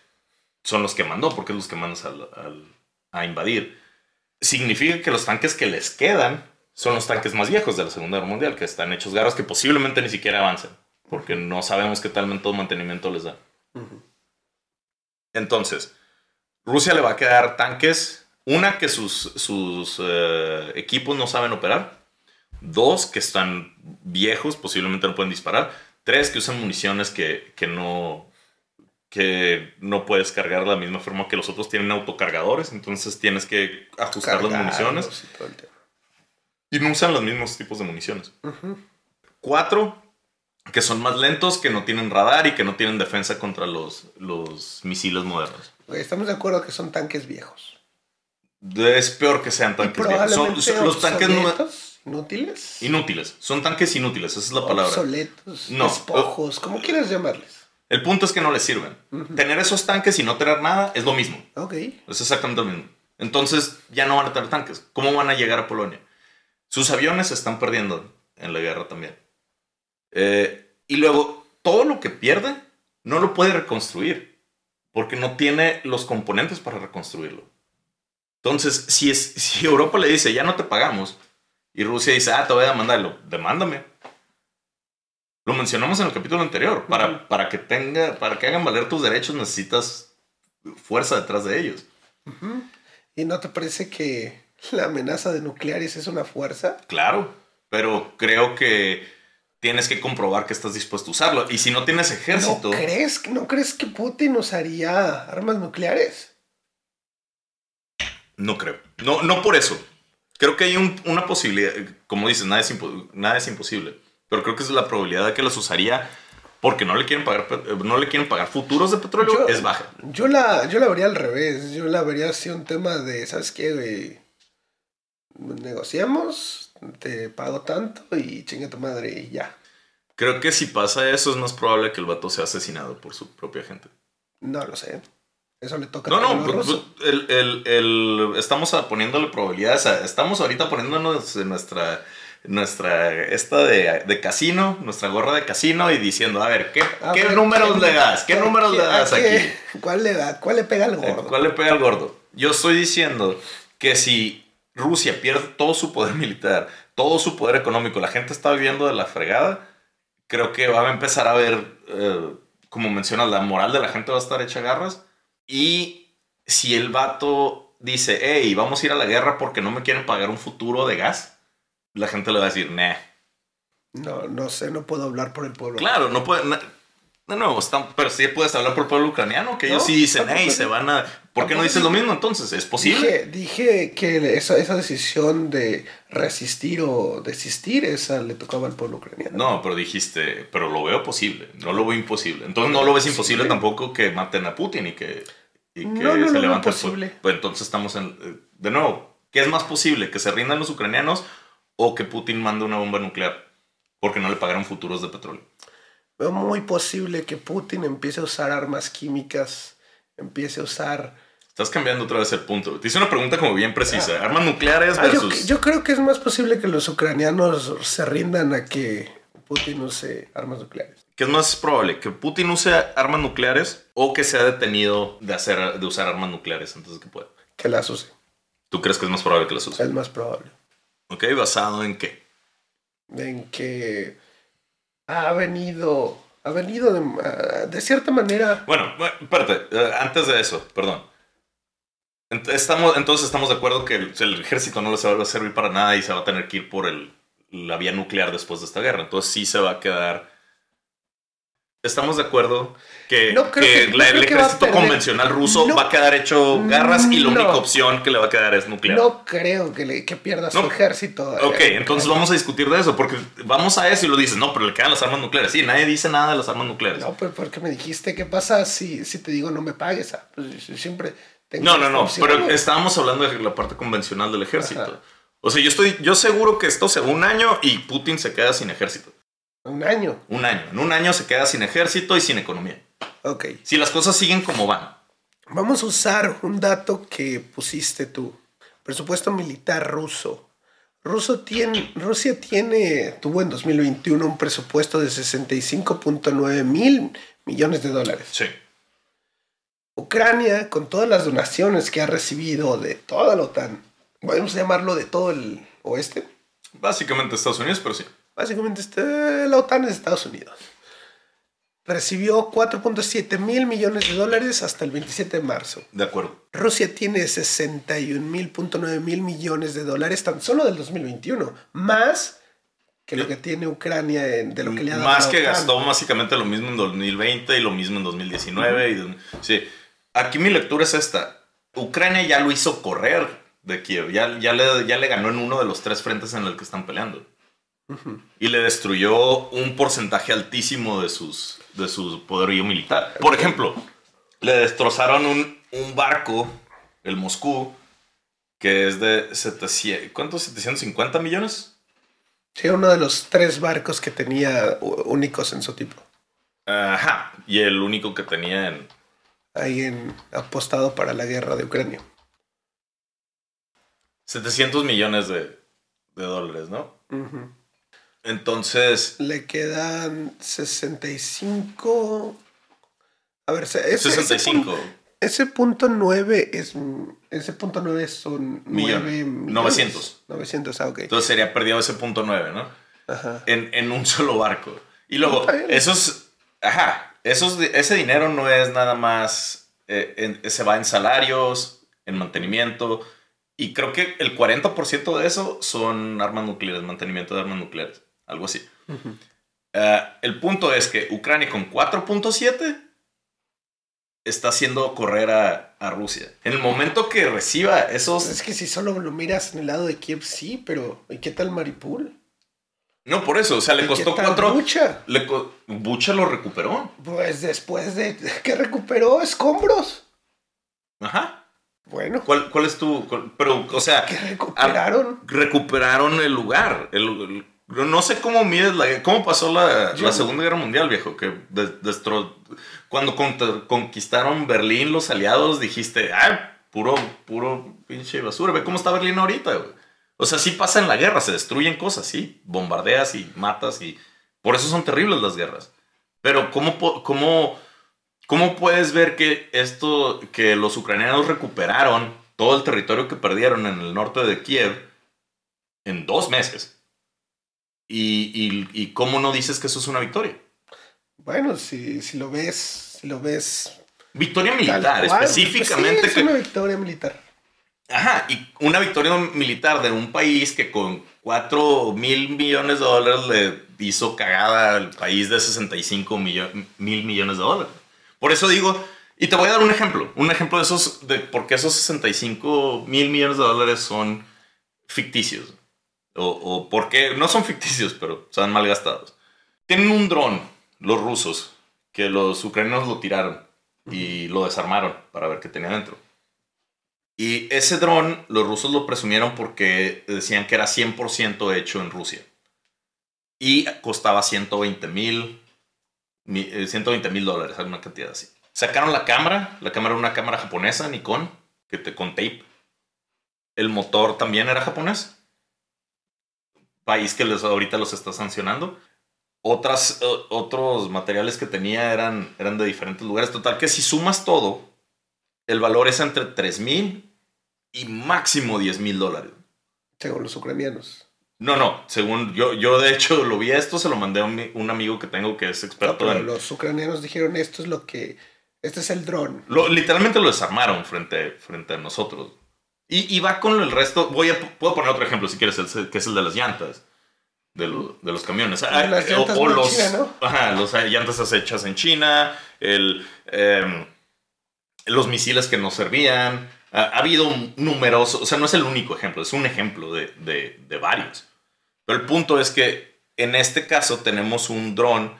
son los que mandó, porque es los que mandas a invadir. Significa que los tanques que les quedan son los tanques más viejos de la Segunda Guerra Mundial, que están hechos garras que posiblemente ni siquiera avancen, porque no sabemos qué tal todo mantenimiento les da. Entonces, Rusia le va a quedar tanques. Una, que sus, sus eh, equipos no saben operar. Dos, que están viejos, posiblemente no pueden disparar. Tres, que usan municiones que, que no, que no puedes cargar de la misma forma que los otros tienen autocargadores, entonces tienes que ajustar las municiones. Y, no usan los mismos tipos de municiones. Cuatro, que son más lentos, que no tienen radar y que no tienen defensa contra los, los misiles modernos. Estamos de acuerdo que son tanques viejos. Es peor que sean tanques viejos. Son, los tanques inútiles. Inútiles. Son tanques inútiles, esa es la palabra. Obsoletos, no, despojos, como quieras llamarles. El punto es que no les sirven. Tener esos tanques y no tener nada es lo mismo. Ok. Es exactamente lo mismo. Entonces ya no van a tener tanques. ¿Cómo van a llegar a Polonia? Sus aviones se están perdiendo en la guerra también. Eh, y luego, todo lo que pierde no lo puede reconstruir. Porque no tiene los componentes para reconstruirlo. Entonces, si, es, si Europa le dice, ya no te pagamos, y Rusia dice, ah, te voy a demandarlo, demándame. Lo mencionamos en el capítulo anterior. Para, para, que tenga, para que hagan valer tus derechos necesitas fuerza detrás de ellos. ¿Y no te parece que la amenaza de nucleares es una fuerza? Claro, pero creo que tienes que comprobar que estás dispuesto a usarlo. Y si no tienes ejército... ¿No crees, ¿no crees que Putin usaría armas nucleares? No creo. No, no por eso. Creo que hay una posibilidad. Como dices, nada es, nada es imposible pero creo que es la probabilidad de que los usaría porque no le quieren pagar, no le quieren pagar futuros de petróleo es baja. Yo la, yo la vería al revés. Yo la vería así un tema de, ¿sabes qué, Negociamos, te pago tanto y chinga tu madre y ya. Creo que si pasa eso es más probable que el vato sea asesinado por su propia gente. No lo sé. Eso le toca no, no, pues, pues, el, el, el, estamos poniéndole probabilidades. estamos ahorita poniéndonos en nuestra nuestra, esta de, de, casino, nuestra gorra de casino y diciendo, a ver, ¿qué, ¿qué números le das? ¿Qué, números le das aquí? ¿Cuál le da? ¿Cuál le pega al gordo? ¿Cuál le pega al gordo? Yo estoy diciendo que si Rusia pierde todo su poder militar, todo su poder económico, la gente está viviendo de la fregada, creo que va a empezar a ver, eh, como mencionas, la moral de la gente va a estar hecha garras. Y si el vato dice, hey, vamos a ir a la guerra porque no me quieren pagar un futuro de gas, la gente le va a decir, nah. No, no sé, no puedo hablar por el pueblo. Claro, no puede. No, no, pero sí puedes hablar por el pueblo ucraniano, que ellos sí dicen, hey, se van a... ¿Por qué no dices lo mismo entonces? ¿Es posible? Dije, que esa, esa, decisión de resistir o desistir, esa le tocaba al pueblo ucraniano. No, pero dijiste, pero lo veo posible, no lo veo imposible. Entonces no lo ves imposible tampoco que maten a Putin y que, y que no, no se levante posible. Pues entonces estamos en... Eh, de nuevo, ¿qué es más posible? ¿Que se rindan los ucranianos o que Putin mande una bomba nuclear porque no le pagaron futuros de petróleo. Veo muy posible que Putin empiece a usar armas químicas, empiece a usar... Estás cambiando otra vez el punto. Te hice una pregunta como bien precisa. Ah. Armas nucleares ah, versus... yo, creo que es más posible que los ucranianos se rindan a que Putin use armas nucleares. ¿Qué es más probable? ¿Que Putin use armas nucleares o que sea detenido de, hacer, de usar armas nucleares antes de que pueda? Que las use. ¿Tú crees que es más probable que las use? Es más probable. Ok, ¿basado en qué? En que ha venido, ha venido de, cierta manera... Bueno, espérate, eh, antes de eso, perdón. Entonces estamos de acuerdo que el, ejército no les va a servir para nada y se va a tener que ir por el, la vía nuclear después de esta guerra. Entonces sí se va a quedar estamos de acuerdo que, el ejército convencional ruso va a quedar hecho garras y la única opción que le va a quedar es nuclear. No creo que, le, pierda su ejército. Ok, entonces vamos a discutir de eso, porque vamos a eso y lo dices, no, pero le quedan las armas nucleares. Sí, nadie dice nada de las armas nucleares. No, pero porque me dijiste, ¿qué pasa si, si te digo no me pagues? Ah, pues siempre tengo No, no, no, pero estábamos hablando de la parte convencional del ejército. O sea, yo estoy, yo seguro que esto se un año y Putin se queda sin ejército. Un año. Un año. En un año se queda sin ejército y sin economía. Ok. Si las cosas siguen como van. Vamos a usar un dato que pusiste tú. Presupuesto militar ruso. Ruso tiene, Rusia tiene, tuvo en 2021 un presupuesto de 65.9 mil millones de dólares. Sí. Ucrania, con todas las donaciones que ha recibido de toda la OTAN, podemos llamarlo de todo el oeste. Básicamente Estados Unidos, pero sí. Básicamente este, la OTAN es Estados Unidos. recibió 4.7 mil millones de dólares hasta el 27 de marzo. De acuerdo. Rusia tiene 61.9 mil millones de dólares tan solo del 2021, más que lo que tiene Ucrania de lo que le ha dado. Más que gastó básicamente lo mismo en 2020 y lo mismo en 2019. y, sí. Aquí mi lectura es esta. Ucrania ya lo hizo correr de Kiev, ya, ya, le, ya le ganó en uno de los tres frentes en el que están peleando. Y le destruyó un porcentaje altísimo de, sus, de su poderío militar. Por ejemplo, le destrozaron un, un barco, el Moscú, que es de 700, ¿cuántos? 750 millones. Sí, uno de los tres barcos que tenía únicos en su tipo. Ajá, y el único que tenía en... Ahí en apostado para la guerra de Ucrania. 700 millones de, de dólares, ¿no? Entonces... Le quedan 65... A ver, ese, 65. Ese punto, 9 es... Ese punto 9 son 9 900. 900, ah, ok. Entonces sería perdido ese punto 9, ¿no? Ajá. En, en un solo barco. Y luego, esos... Ajá. Esos, ese dinero no es nada más... Eh, se va en salarios, en mantenimiento y creo que el 40% de eso son armas nucleares, mantenimiento de armas nucleares, algo así. Eh, el punto es que Ucrania con 4.7 está haciendo correr a, a, Rusia. En el momento que reciba esos... Es que si solo lo miras en el lado de Kiev, sí, pero ¿y qué tal Maripul? No, por eso, o sea, le costó cuatro... Bucha? Le Bucha lo recuperó. Pues después de que recuperó escombros. Ajá. Bueno. ¿Cuál, cuál es tu...? pero, o sea... ¿Qué recuperaron? recuperaron el lugar. El, no sé cómo mides la... ¿Cómo pasó la, la Segunda Guerra Mundial, viejo? Que destro, cuando conquistaron Berlín los aliados dijiste... ¡Ay! Puro, puro pinche basura. Ve cómo está Berlín ahorita, güey. O sea, sí pasa en la guerra. Se destruyen cosas, sí. Bombardeas y matas y... Por eso son terribles las guerras. Pero ¿cómo... cómo ¿Cómo puedes ver que esto, que los ucranianos recuperaron todo el territorio que perdieron en el norte de Kiev en dos meses? ¿Y, cómo no dices que eso es una victoria? Bueno, si, si lo ves, si lo ves. Victoria militar, específicamente. Pues es una victoria militar. Ajá, y una victoria militar de un país que con 4 mil millones de dólares le hizo cagada al país de 65 mil millones de dólares. Por eso digo, y te voy a dar un ejemplo, un ejemplo de esos, de por qué esos 65 mil millones de dólares son ficticios. O, o por qué, no son ficticios, pero son mal gastados. Tienen un dron, los rusos, que los ucranianos lo tiraron y lo desarmaron para ver qué tenía dentro. Y ese dron, los rusos lo presumieron porque decían que era 100% hecho en Rusia. Y costaba 120 mil 120 eh, mil dólares, alguna cantidad así. Sacaron la cámara, la cámara era una cámara japonesa, Nikon, que te, con tape. El motor también era japonés. País que les, ahorita los está sancionando. Otras, otros materiales que tenía eran, eran de diferentes lugares. Total que si sumas todo, el valor es entre 3 mil y máximo 10 mil dólares. Según los ucranianos. No, no, según yo, yo de hecho lo vi esto, se lo mandé a un, amigo que tengo que es experto en... Los ucranianos dijeron esto es lo que, este es el dron. literalmente lo desarmaron frente, frente a nosotros. Y, va con el resto, voy a, puedo poner otro ejemplo si quieres, que es el de las llantas. De, los camiones. las llantas o, los, China, ¿no? Ajá, los llantas hechas en China, el, em, los misiles que no servían, ha, habido numerosos, o sea, no es el único ejemplo, es un ejemplo de, de, varios. Pero el punto es que en este caso tenemos un dron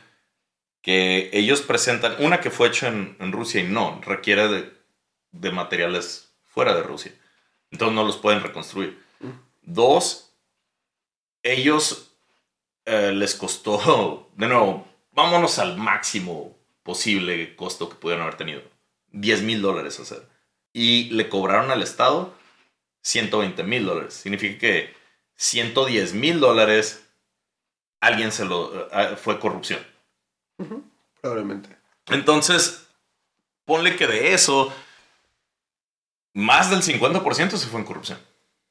que ellos presentan, una que fue hecho en, en Rusia y no, requiere de, de, materiales fuera de Rusia. Entonces no los pueden reconstruir. Dos, ellos eh, les costó, de nuevo, vámonos al máximo posible costo que pudieran haber tenido. 10 mil dólares hacer y le cobraron al Estado 120 mil dólares. Significa que 110 mil dólares alguien se lo fue corrupción. Probablemente. Entonces, ponle que de eso, más del 50% se fue en corrupción.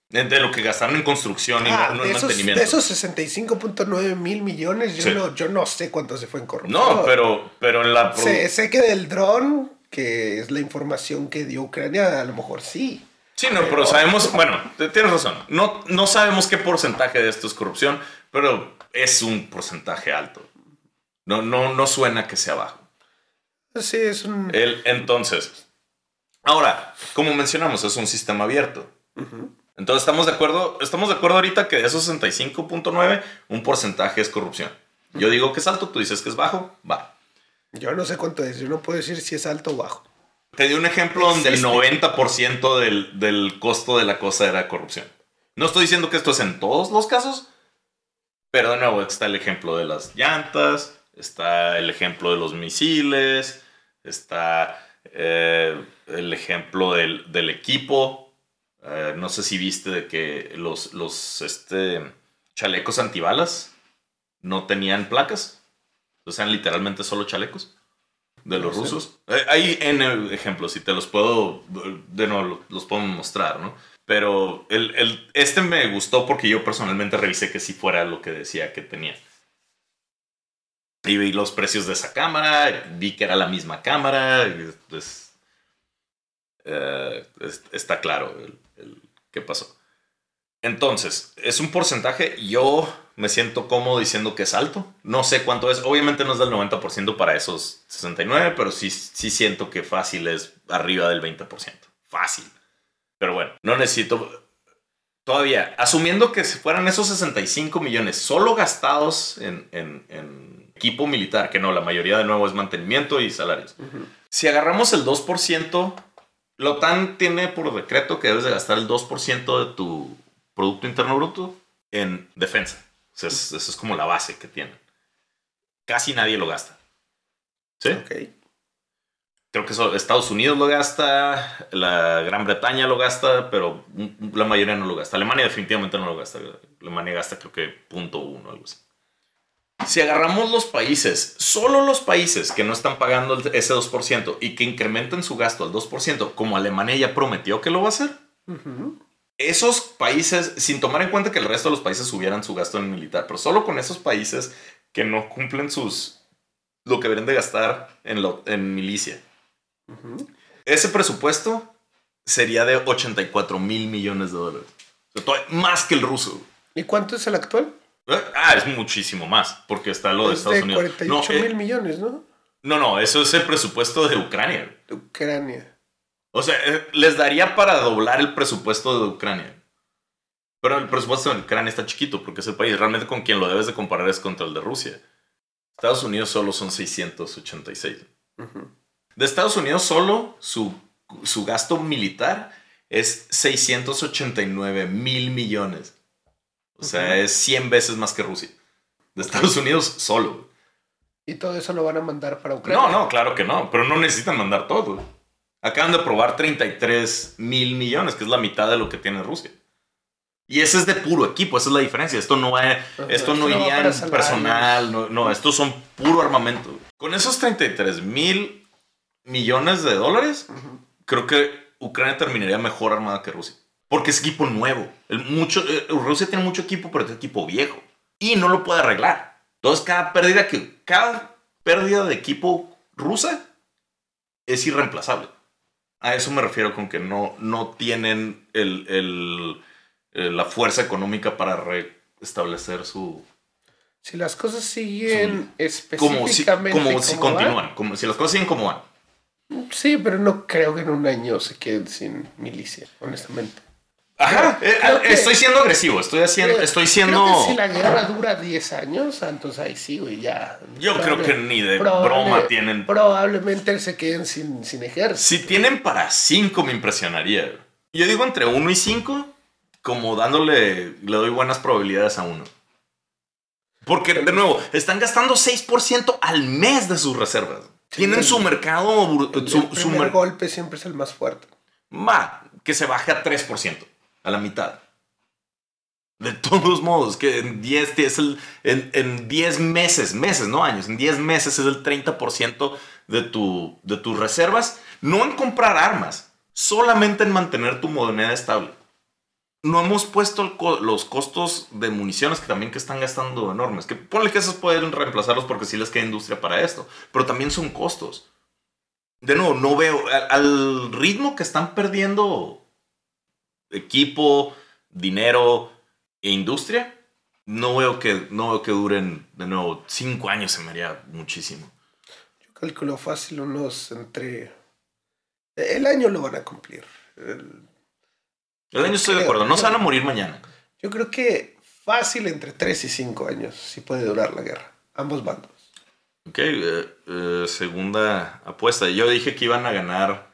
De lo que gastaron en construcción y Ah, no en esos, mantenimiento. de esos 65.9 mil millones, yo, Sí. no, yo no sé cuánto se fue en corrupción. no, pero, pero en la... Sé, sé que del dron, que es la información que dio Ucrania, a lo mejor sí. Sí, no, pero sabemos, bueno, tienes razón. No, no sabemos qué porcentaje de esto es corrupción, pero es un porcentaje alto. No, no, no suena que sea bajo. Sí, es un... El, entonces, ahora, como mencionamos, es un sistema abierto. Entonces, estamos de acuerdo, estamos de acuerdo ahorita que de esos 65.9, un porcentaje es corrupción. Yo digo que es alto, tú dices que es bajo, va. Yo no sé cuánto es, yo no puedo decir si es alto o bajo. Te di un ejemplo donde el Existe. 90% del, del costo de la cosa era corrupción. No estoy diciendo que esto es en todos los casos, pero de nuevo está el ejemplo de las llantas, está el ejemplo de los misiles, está eh, el ejemplo del, del equipo. Eh, no sé si viste de que los, los este, chalecos antibalas no tenían placas. O sea, literalmente solo chalecos de los No sé. rusos. Eh, hay N ejemplos y te los puedo, de nuevo, lo- los puedo mostrar, ¿no? Pero el, el- este me gustó porque yo personalmente revisé que sí fuera lo que decía que tenía. Y vi los precios de esa cámara, vi que era la misma cámara, y pues, eh, es- está claro el, el- qué pasó. Entonces, es un porcentaje, yo me siento cómodo diciendo que es alto. No sé cuánto es, obviamente no es del 90% para esos 69, pero sí, sí siento que fácil es arriba del 20%. Fácil. Pero bueno, no necesito... Todavía, asumiendo que fueran esos 65 millones solo gastados en, en- en equipo militar, que no, la mayoría de nuevo es mantenimiento y salarios. Si agarramos el 2%, la OTAN tiene por decreto que debes de gastar el 2% de tu Producto Interno Bruto en defensa. O sea, esa es como la base que tienen. Casi nadie lo gasta. ¿Sí? Ok. Creo que eso- Estados Unidos lo gasta, la Gran Bretaña lo gasta, pero la mayoría no lo gasta. Alemania definitivamente no lo gasta. Alemania gasta creo que punto uno, algo así. Si agarramos los países, solo los países que no están pagando ese 2% y que incrementen su gasto al 2%, como Alemania ya prometió que lo va a hacer, esos países, sin tomar en cuenta que el resto de los países subieran su gasto en militar, pero solo con esos países que no cumplen sus lo que deberían de gastar en, lo- en milicia. Ese presupuesto sería de 84 mil millones de dólares. O sea, todavía más que el ruso. ¿Y cuánto es el actual? Eh, Ah, es muchísimo más, porque está lo de es Estados de Unidos. 48 no, eh, mil millones, ¿no? no, no, eso es el presupuesto de Ucrania. De Ucrania. O sea, eh, les daría para doblar el presupuesto de Ucrania. Pero el presupuesto de Ucrania está chiquito porque es el país. Realmente con quien lo debes de comparar es contra el de Rusia. Estados Unidos solo son 686. Ujú. De Estados Unidos solo su, su gasto militar es 689 mil millones. O sea, es 100 veces más que Rusia. De Estados Unidos solo. Y todo eso lo van a mandar para Ucrania. No, no, claro que no, pero no necesitan mandar todo. Acaban de aprobar 33 mil millones, que es la mitad de lo que tiene Rusia. Y ese es de puro equipo, esa es la diferencia. Esto no, es, esto no iría en personal, no, no, estos son puro armamento. Con esos 33 mil millones de dólares, creo que Ucrania terminaría mejor armada que Rusia. Porque es equipo nuevo. El mucho, eh, Rusia tiene mucho equipo, pero es equipo viejo. Y no lo puede arreglar. Entonces, cada pérdida, que, cada pérdida de equipo rusa es irreemplazable. A eso me refiero con que no, no tienen el, el- eh, la fuerza económica para restablecer su... Si las cosas siguen si, específicamente como si como van, continúan. Como si las cosas siguen como van. Sí, pero no creo que en un año se queden sin milicia, honestamente. Ajá, Creo- eh, creo eh, que- estoy siendo agresivo, estoy haciendo, Creo- estoy creo siendo... que si la guerra dura 10 años, entonces ahí sí, güey, ya. Yo creo que ni de probable- broma tienen... Probablemente se queden sin, sin ejército. Si tienen para 5 me impresionaría. Yo digo entre 1 y 5, como dándole, le doy buenas probabilidades a uno. Porque, de nuevo, están gastando 6% al mes de sus reservas. Tienen su mercado, El su, su primer mer- golpe siempre es el más fuerte. Va, que se baje a 3%, a la mitad. De todos modos, que en 10, es el, en, en 10 meses, meses, no años, en 10 meses es el 30% de, tu, de tus reservas, no en comprar armas, solamente en mantener tu moneda estable. no hemos puesto los costos de municiones que también que están gastando enormes. Que ponle que esos pueden reemplazarlos porque sí les queda industria para esto. Pero también son costos. De nuevo, no veo al, ritmo que están perdiendo equipo, dinero e industria. No veo que, no veo que duren de nuevo cinco años, se me haría muchísimo. Yo calculo fácil unos entre... El año lo van a cumplir. El año estoy de acuerdo, no se van a morir mañana. Yo creo que fácil entre 3 y 5 años si puede durar la guerra, ambos bandos. Ok, eh, eh, segunda apuesta. Yo dije que iban a ganar,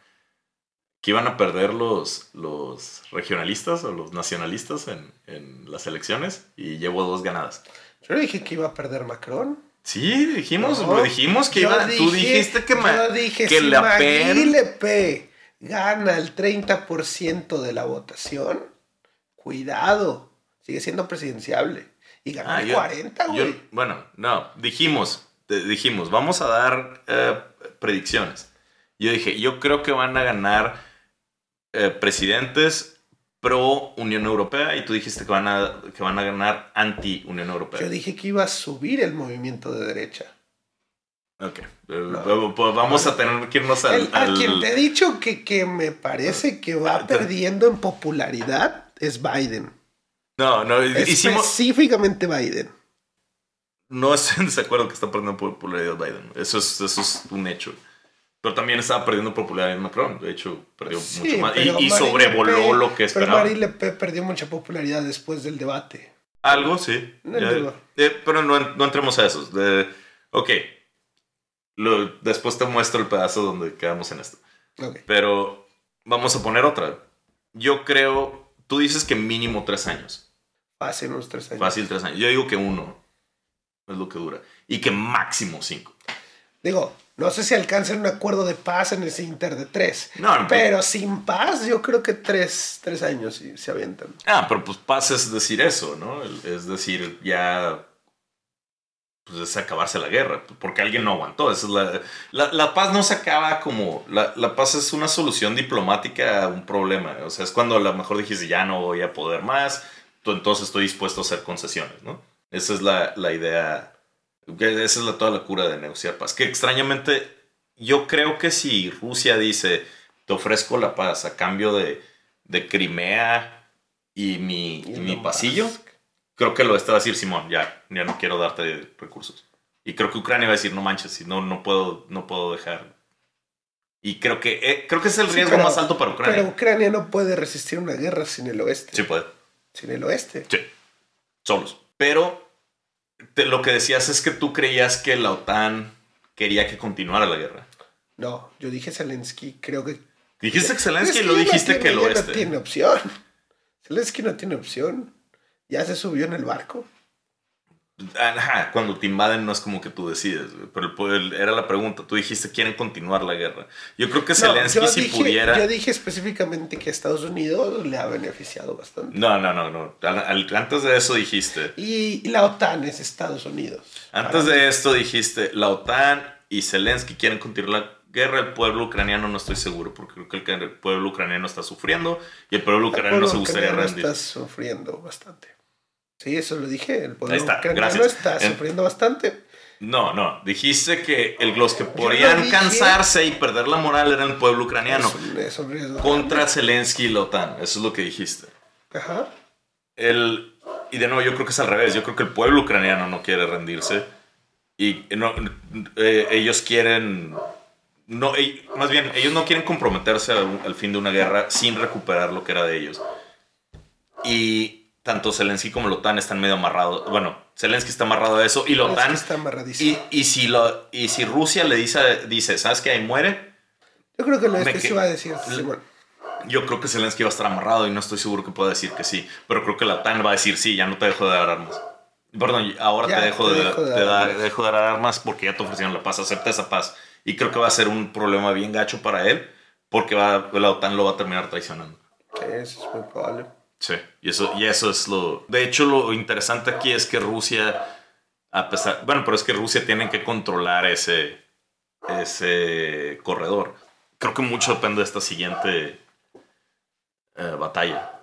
que iban a perder los, los regionalistas o los nacionalistas en, en las elecciones y llevo dos ganadas. Yo dije que iba a perder Macron. Sí, dijimos, dijimos que iba. tú dijiste que, yo dije, que si la Le gana el 30% de la votación, cuidado, sigue siendo presidenciable. Y gana ah, el 40, güey. Bueno, no, dijimos, dijimos, vamos a dar eh, predicciones. Yo dije, yo creo que van a ganar eh, presidentes pro Unión Europea y tú dijiste que van a, que van a ganar anti Unión Europea. Yo dije que iba a subir el movimiento de derecha. Ok. Eh, pues vamos a tener que irnos al, A quien te he dicho que, que me parece que va ah, perdiendo en popularidad es Biden. No, no, Específicamente Biden. No estoy en desacuerdo que está perdiendo popularidad Biden. Eso es, eso es un hecho. Pero también estaba perdiendo popularidad Macron. De hecho, perdió mucho más. Y, sobrevoló lo que esperaba. Pero Marine Le Pen perdió mucha popularidad después del debate. Algo, sí. Eh, pero no, no, entremos a eso. De, ok, después te muestro el pedazo donde quedamos en esto. Pero vamos a poner otra. Yo creo, tú dices que mínimo tres años. Fácil unos tres años. Fácil tres años. Yo digo que uno es lo que dura. Y que máximo cinco. Digo, no sé si alcanzan un acuerdo de paz en ese inter de tres. No, pero sin paz, yo creo que tres, tres años y se avientan. Ah, pero pues paz es decir eso, ¿no? Es decir, ya pues es acabarse la guerra, porque alguien no aguantó. es la, la, paz no se acaba como, la, la, paz es una solución diplomática a un problema, o sea, es cuando a lo mejor dijiste ya no voy a poder más, entonces estoy dispuesto a hacer concesiones, ¿no? Esa es la, la idea, esa es la, toda la cura de negociar paz, que extrañamente yo creo que si Rusia dice, te ofrezco la paz a cambio de, de Crimea y mi, y mi pasillo, creo que lo está a decir Simón, ya, ya no quiero darte recursos. Y creo que Ucrania va a decir, no manches, si no, no puedo, no puedo dejar. Y creo que, eh, creo que es el riesgo más alto para Ucrania. Pero Ucrania no puede resistir una guerra sin el oeste. Sí puede. Sin el oeste. Sí. Solos. Pero lo que decías es que tú creías que la OTAN quería que continuara la guerra. No, yo dije Zelensky, creo que... Dijiste Zelensky y lo dijiste que el oeste. No tiene opción. Zelensky no tiene opción. ¿Ya se subió en el barco? Ajá, cuando te invaden no es como que tú decides, pero era la pregunta. Tú dijiste quieren continuar la guerra. Yo creo que Zelensky si pudiera... Yo dije específicamente que Estados Unidos le ha beneficiado bastante. No, no, no, no. Antes de eso dijiste... Y, la OTAN es Estados Unidos. Antes de esto dijiste, la OTAN y Zelensky quieren continuar la guerra. El pueblo ucraniano no estoy seguro, porque creo que el pueblo ucraniano está sufriendo y el pueblo ucraniano no se gustaría rendir. Está sufriendo bastante. Sí, eso lo dije. El está, ucraniano está sufriendo bastante. No, no. Dijiste que el, los que podían cansarse y perder la moral era el pueblo ucraniano. contra Zelensky y la OTAN. Eso es lo que dijiste. Ajá. El, y de nuevo, yo creo que es al revés. Yo creo que el pueblo ucraniano no quiere rendirse. Y no, eh, ellos quieren. No, más bien, ellos no quieren comprometerse al, al fin de una guerra sin recuperar lo que era de ellos. Y tanto Zelensky como la OTAN están medio amarrados. Bueno, Zelensky está amarrado a eso y la OTAN. Está amarradísimo. Y, y, si lo, y si Rusia le dice, dice ¿sabes qué? Ahí muere. Yo creo que lo que sí va a decir. Yo creo que Zelensky va a estar amarrado y no estoy seguro que pueda decir que sí. Pero creo que la OTAN va a decir sí, ya no te dejo de dar armas. Perdón, ahora te, dejo, de, dar, dejo de dar armas porque ya te ofrecieron la paz. Acepta esa paz. Y creo que va a ser un problema bien gacho para él porque va, la OTAN lo va a terminar traicionando. Sí, eso es muy probable. Sí, y eso, y eso es lo... De hecho, lo interesante aquí es que Rusia, a pesar... Bueno, pero es que Rusia tiene que controlar ese, ese corredor. Creo que mucho depende de esta siguiente eh, batalla.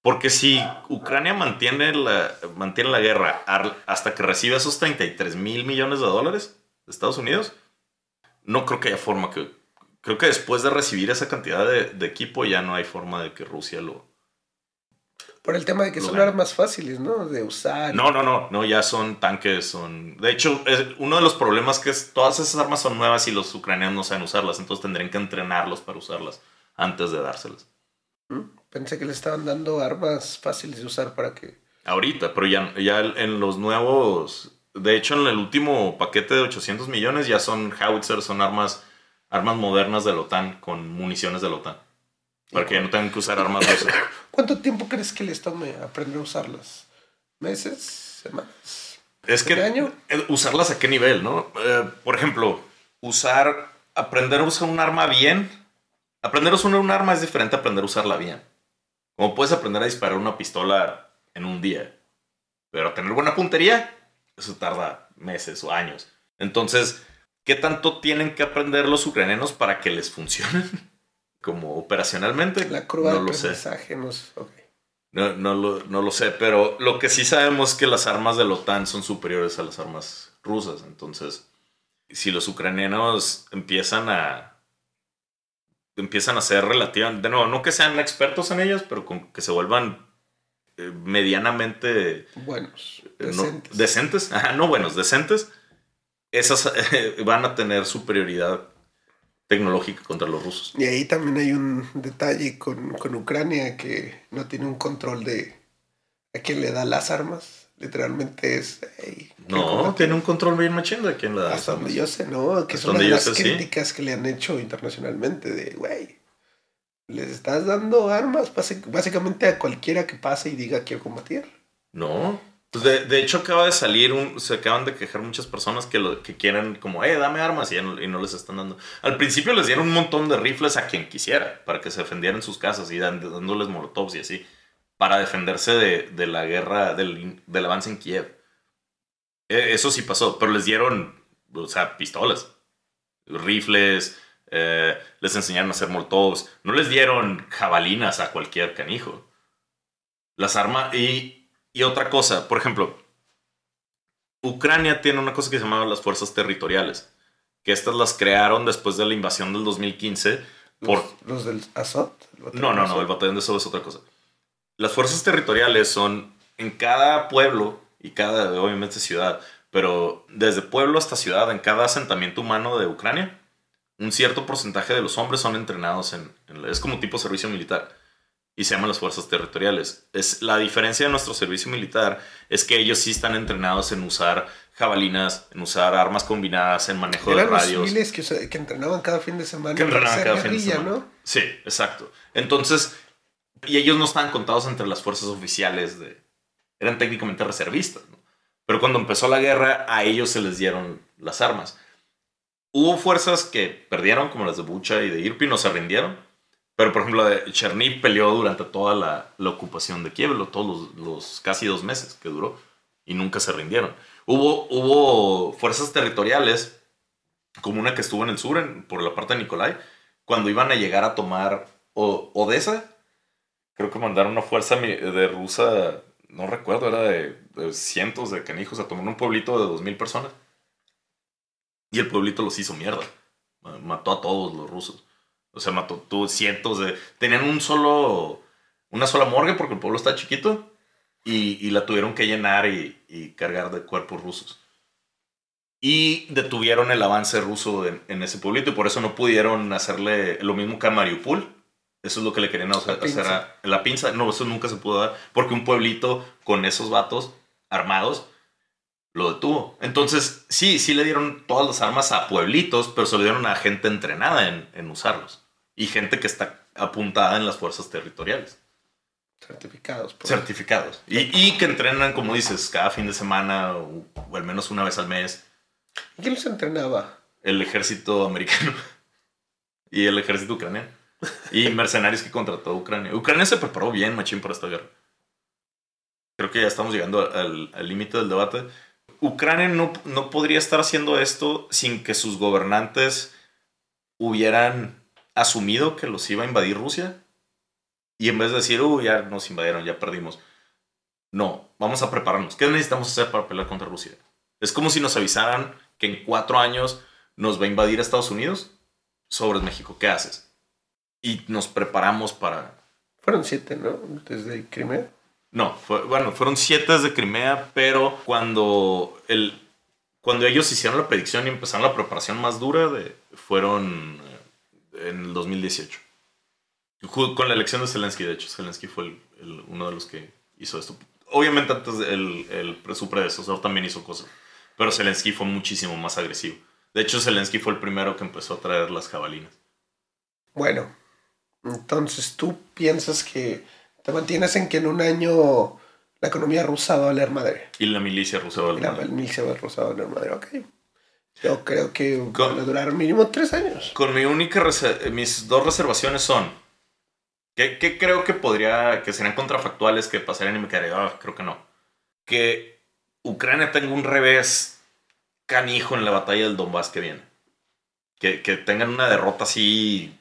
Porque si Ucrania mantiene la, mantiene la guerra hasta que reciba esos 33 mil millones de dólares de Estados Unidos, no creo que haya forma que... Creo que después de recibir esa cantidad de, equipo ya no hay forma de que Rusia lo... Por el tema de que son armas fáciles, ¿no? De usar. No, no, no, no, ya son tanques, son... De hecho, uno de los problemas que es todas esas armas son nuevas y los ucranianos no saben usarlas, entonces tendrían que entrenarlos para usarlas antes de dárselas. Mm. Pensé que le estaban dando armas fáciles de usar para que... Ahorita, pero ya, ya en los nuevos... De hecho, en el último paquete de 800 millones ya son howitzers, son armas, armas modernas de la OTAN con municiones de la OTAN. Para que ya no tengan que usar armas rusas. ¿Cuánto tiempo crees que les tome aprender a usarlas? ¿Meses? ¿Semanas? Es que año? usarlas a qué nivel, ¿no? Eh, por ejemplo, usar, aprender a usar un arma bien. Aprender a usar un arma es diferente a aprender a usarla bien. Como puedes aprender a disparar una pistola en un día, pero tener buena puntería, eso tarda meses o años. Entonces, ¿qué tanto tienen que aprender los ucranianos para que les funcionen? Como operacionalmente. La curva no de aprendizaje no, no, no, lo, no lo sé, pero lo que sí sabemos es que las armas de la OTAN son superiores a las armas rusas. Entonces, si los ucranianos empiezan a empiezan a ser relativamente, de nuevo, no que sean expertos en ellas, pero que se vuelvan eh, medianamente buenos, eh, decentes. No, decentes, no buenos, decentes, esas van a tener superioridad tecnológica contra los rusos. Y ahí también hay un detalle con, con Ucrania que no tiene un control de a quién le da las armas literalmente es. no, tiene un control bien machín de quién la da. Hasta donde yo sé, ¿no? Que son las críticas que le han hecho internacionalmente de, güey, les estás dando armas básicamente a cualquiera que pase y diga quiero combatir. No. Pues de, de, hecho acaba de salir, un, se acaban de quejar muchas personas que, lo, que quieren como, eh, dame armas y, no, y no les están dando. Al principio les dieron un montón de rifles a quien quisiera para que se defendieran sus casas y dándoles molotovs y así para defenderse de, la guerra, del, avance en Kiev. E, eso sí pasó, pero les dieron, o sea, pistolas, rifles, eh, les enseñaron a hacer moltovs, no les dieron jabalinas a cualquier canijo. Las armas, y, y otra cosa, por ejemplo, Ucrania tiene una cosa que se llama las fuerzas territoriales, que estas las crearon después de la invasión del 2015 por... ¿Los, del Azot? No, no, no, el batallón de Azot es otra cosa. Las fuerzas territoriales son en cada pueblo y cada, obviamente, ciudad, pero desde pueblo hasta ciudad, en cada asentamiento humano de Ucrania, un cierto porcentaje de los hombres son entrenados en, es como tipo servicio militar y se llaman las fuerzas territoriales. Es la diferencia de nuestro servicio militar es que ellos sí están entrenados en usar jabalinas, en usar armas combinadas, en manejo de radios. Los civiles que, que, entrenaban cada fin de semana. Que entrenaban cada fin de semana. ¿no? Sí, exacto. Entonces, y ellos no estaban contados entre las fuerzas oficiales de... Eran técnicamente reservistas, ¿no? Pero cuando empezó la guerra, a ellos se les dieron las armas. Hubo fuerzas que perdieron, como las de Bucha y de Irpin, no se rindieron. Pero, por ejemplo, de Cherniv peleó durante toda la, la ocupación de Kiev, todos los, los, casi dos meses que duró, y nunca se rindieron. Hubo, hubo fuerzas territoriales, como una que estuvo en el sur, en, por la parte de Nikolai, cuando iban a llegar a tomar Odessa, creo que mandaron una fuerza de rusa, no recuerdo, era de, cientos de canijos a tomar un pueblito de dos mil personas. Y el pueblito los hizo mierda. Mató a todos los rusos. O sea, mató tú, cientos de... Tenían un solo... Una sola morgue porque el pueblo está chiquito. Y, la tuvieron que llenar y, cargar de cuerpos rusos. Y detuvieron el avance ruso en, en, ese pueblito y por eso no pudieron hacerle lo mismo que a Mariupol eso es lo que le querían hacer a la pinza. No, eso nunca se pudo dar. Porque un pueblito con esos vatos armados lo detuvo. Entonces, sí, sí le dieron todas las armas a pueblitos, pero se le dieron a gente entrenada en, usarlos. Y gente que está apuntada en las fuerzas territoriales. Certificados. Certificados. Y, que entrenan, como dices, cada fin de semana o, al menos una vez al mes. ¿Quién los entrenaba? El ejército americano y el ejército ucraniano y mercenarios que contrató Ucrania. Ucrania se preparó bien, machín, para esta guerra. Creo que ya estamos llegando al límite del debate. Ucrania no, no podría estar haciendo esto sin que sus gobernantes hubieran asumido que los iba a invadir Rusia Y en vez de decir, uy, ya nos invadieron, ya perdimos. No, vamos a prepararnos. ¿Qué necesitamos hacer para pelear contra Rusia? Es como si nos avisaran que en cuatro años nos va a invadir Estados Unidos sobre México. ¿Qué haces? Y nos preparamos para... Fueron siete, ¿no? Desde Crimea. No, bueno, fueron siete desde Crimea, pero cuando, el, cuando ellos hicieron la predicción y empezaron la preparación más dura, de, fueron eh, en el 2018. Con la elección de Zelensky, de hecho, Zelensky fue uno de los que hizo esto. Obviamente antes el, su predecesor también hizo cosas, pero Zelensky fue muchísimo más agresivo. De hecho, Zelensky fue el primero que empezó a traer las jabalinas. Bueno, entonces tú piensas que te mantienes en que en un año la economía rusa va a valer madre. Y la milicia rusa va a valer madre. La milicia rusa va a valer madre, ok. Yo creo que va a durar mínimo tres años. Con mi única mis dos reservaciones son ¿Qué, creo que podría, que serían contrafactuales que pasarían y me quedaría, ah, creo que no. Que Ucrania tenga un revés canijo en la batalla del Donbass que viene. Que, que tengan una derrota así.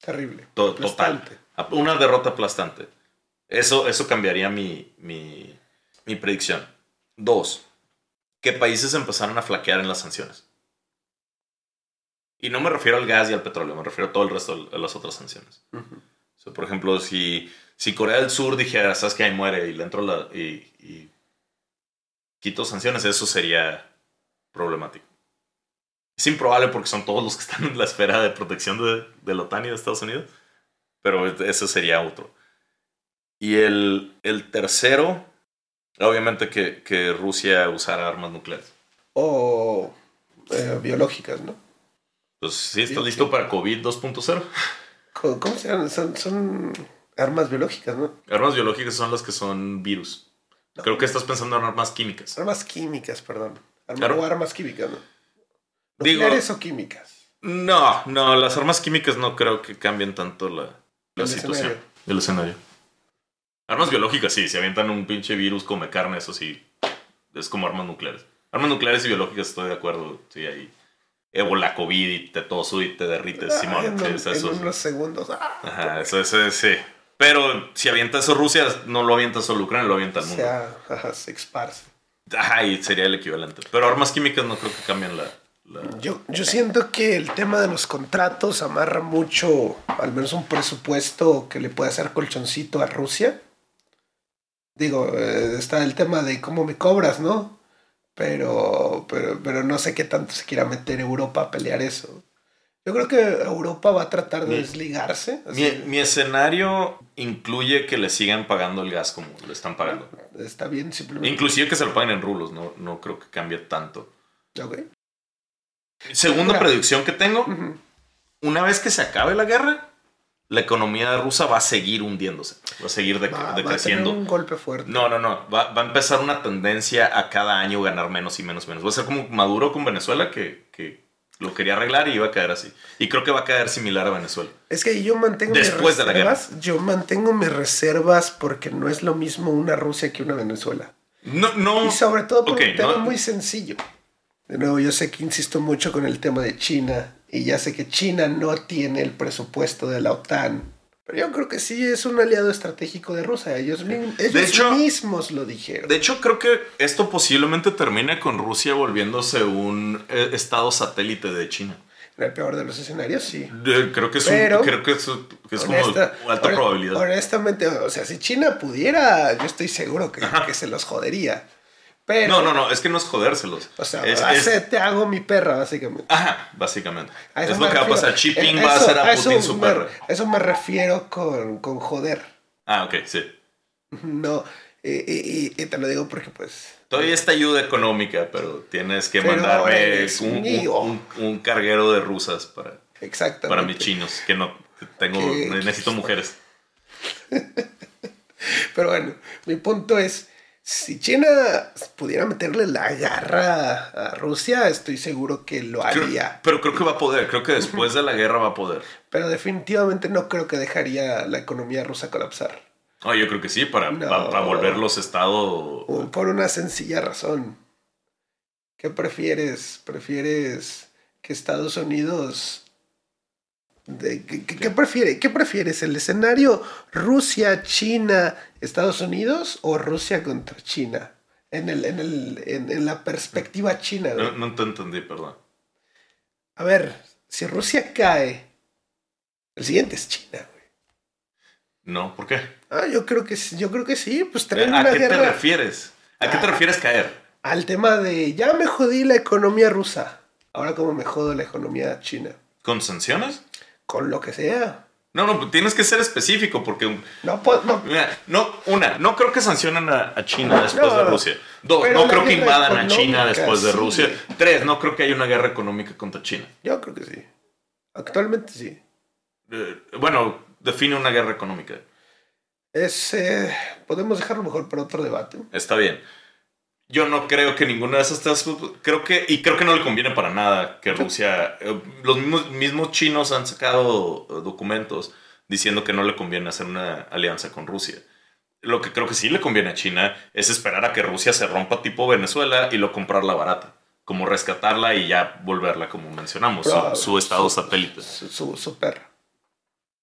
Terrible. total. Una derrota aplastante. Eso, eso cambiaría mi, mi, mi predicción. Dos, que países empezaron a flaquear en las sanciones. Y no me refiero al gas y al petróleo, me refiero a todo el resto de las otras sanciones por ejemplo, si, si Corea del Sur dijera, sabes que ahí muere y le entro la, y, quito sanciones, eso sería problemático. Es improbable porque son todos los que están en la esfera de protección de, de la OTAN y de Estados Unidos, pero eso sería otro. Y el, el tercero, obviamente que, que, Rusia usara armas nucleares. O eh, biológicas, ¿no? Pues sí, está listo para COVID 2.0. ¿Cómo se llaman? Son, armas biológicas, ¿no? Armas biológicas son las que son virus. Creo que estás pensando en armas químicas. Armas químicas, perdón. o armas químicas, ¿no? ¿Nucleares o químicas? No, no, las armas químicas no creo que cambien tanto la, la situación. El escenario. Armas biológicas, sí, si avientan un pinche virus, come carne, eso sí. Es como armas nucleares. Armas nucleares y biológicas estoy de acuerdo, sí, ahí ébola, COVID y te toso y te derrites, Simón. en, unos segundos. Ah, Ajá, eso, eso, sí. Pero si avienta eso Rusia, no lo avienta solo Ucrania, lo avienta el mundo. O sea, se esparce. Ajá, y sería el equivalente. Pero armas químicas no creo que cambien la... Yo, yo siento que el tema de los contratos amarra mucho, al menos un presupuesto que le puede hacer colchoncito a Rusia. Digo, eh, está el tema de cómo me cobras, ¿no? Pero, pero, pero no sé qué tanto se quiera meter Europa a pelear eso. Yo creo que Europa va a tratar de desligarse. Mi, escenario incluye que le sigan pagando el gas como le están pagando. Está bien, simplemente. Inclusive que se lo paguen en rublos, no, no creo que cambie tanto. Ok. Segunda predicción que tengo, una vez que se acabe la guerra, la economía rusa va a seguir hundiéndose, va a seguir decreciendo. Va a un golpe fuerte. No, no, no. Va, a empezar una tendencia a cada año ganar menos y menos y menos. Va a ser como Maduro con Venezuela, que, que, lo quería arreglar y iba a caer así. Y creo que va a caer similar a Venezuela. Es que yo mantengo Después mis reservas. De la Yo mantengo mis reservas porque no es lo mismo una Rusia que una Venezuela. No, no. Y sobre todo por un tema muy sencillo. De nuevo, yo sé que insisto mucho con el tema de China y ya sé que China no tiene el presupuesto de la OTAN. Pero yo creo que sí es un aliado estratégico de Rusia. Ellos, mismos lo dijeron. De hecho, creo que esto posiblemente termine con Rusia volviéndose un eh, estado satélite de China. En el peor de los escenarios, sí. Creo que es, creo que es, como alta probabilidad. Honestamente, o sea, si China pudiera, yo estoy seguro que, que se los jodería no, no, no, es que no es jodérselos. O sea, te hago mi perra, básicamente. Ajá, básicamente. Es lo que va a pasar. Chipping va a hacer a, Putin su perra. eso me refiero con, con joder. Ah, ok, sí. No, y, te lo digo porque pues... Todavía esta ayuda económica, pero tienes que mandarme un, un, carguero de rusas para, para mis chinos, que no tengo, necesito mujeres. pero bueno, mi punto es si China pudiera meterle la garra a Rusia, estoy seguro que lo haría. pero creo que va a poder, creo que después de la guerra va a poder. Pero definitivamente no creo que dejaría la economía rusa colapsar. No, yo creo que sí, para, para, volverlos estado... Por una sencilla razón. ¿Qué prefieres? ¿Prefieres que Estados Unidos ¿qué, prefiere, ¿Qué prefieres? ¿El escenario Rusia, China, Estados Unidos o Rusia contra China? En, el, en, el, en, la perspectiva china. No, no te entendí, perdón. A ver, si Rusia cae, el siguiente es China, güey. No, ¿por qué? Ah, yo creo que, yo creo que sí, pues traen ¿A qué te refieres? ¿A qué te ah, refieres caer? Al tema de, ya me jodí la economía rusa, ahora cómo me jodo la economía china. ¿Con sanciones? Con lo que sea. No, no, tienes que ser específico porque. No, pues, no. no, una, no creo que sancionen a, China después de Rusia. Dos, no creo que invadan a China después de Rusia. Tres, no creo que haya una guerra económica contra China. Yo creo que sí. Actualmente sí. Eh, bueno, define una guerra económica. Es. Eh, podemos dejarlo mejor para otro debate. Está bien. Yo no creo que ninguna de esas tres, creo que, y creo que no le conviene para nada que Rusia, eh, los mismos, mismos chinos han sacado eh, documentos diciendo que no le conviene hacer una alianza con Rusia. Lo que creo que sí le conviene a China es esperar a que Rusia se rompa tipo Venezuela y lo comprarla barata, como rescatarla y ya volverla, como mencionamos, su, estado satélite. Su, su perra.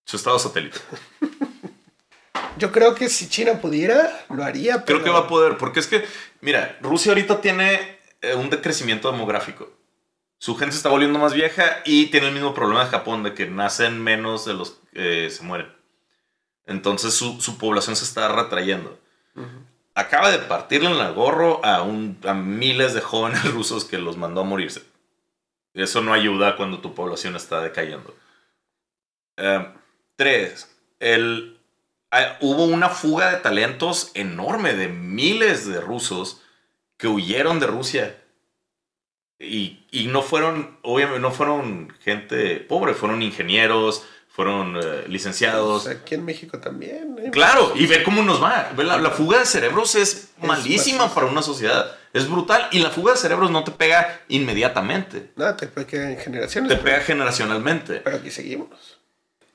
Su estado satélite. Yo creo que si China pudiera, lo haría. Creo que va a poder, porque es que, mira, Rusia ahorita tiene eh, un decrecimiento demográfico. Su gente se está volviendo más vieja y tiene el mismo problema de Japón, de que nacen menos de los que se mueren. Entonces su, población se está retrayendo. Acaba de partirle en la gorro a, un, a miles de jóvenes rusos que los mandó a morirse. Eso no ayuda cuando tu población está decayendo. Eh, tres, el, hubo una fuga de talentos enorme de miles de rusos que huyeron de Rusia. Y, no fueron, obviamente, no fueron gente pobre, fueron ingenieros, fueron eh, licenciados. Pues aquí en México también. ¿eh? Claro, y ve cómo nos va. La, fuga de cerebros es, malísima para una sociedad. Es brutal. Y la fuga de cerebros no te pega inmediatamente. No, te pega en generaciones. Te pega generacionalmente. Pero aquí seguimos.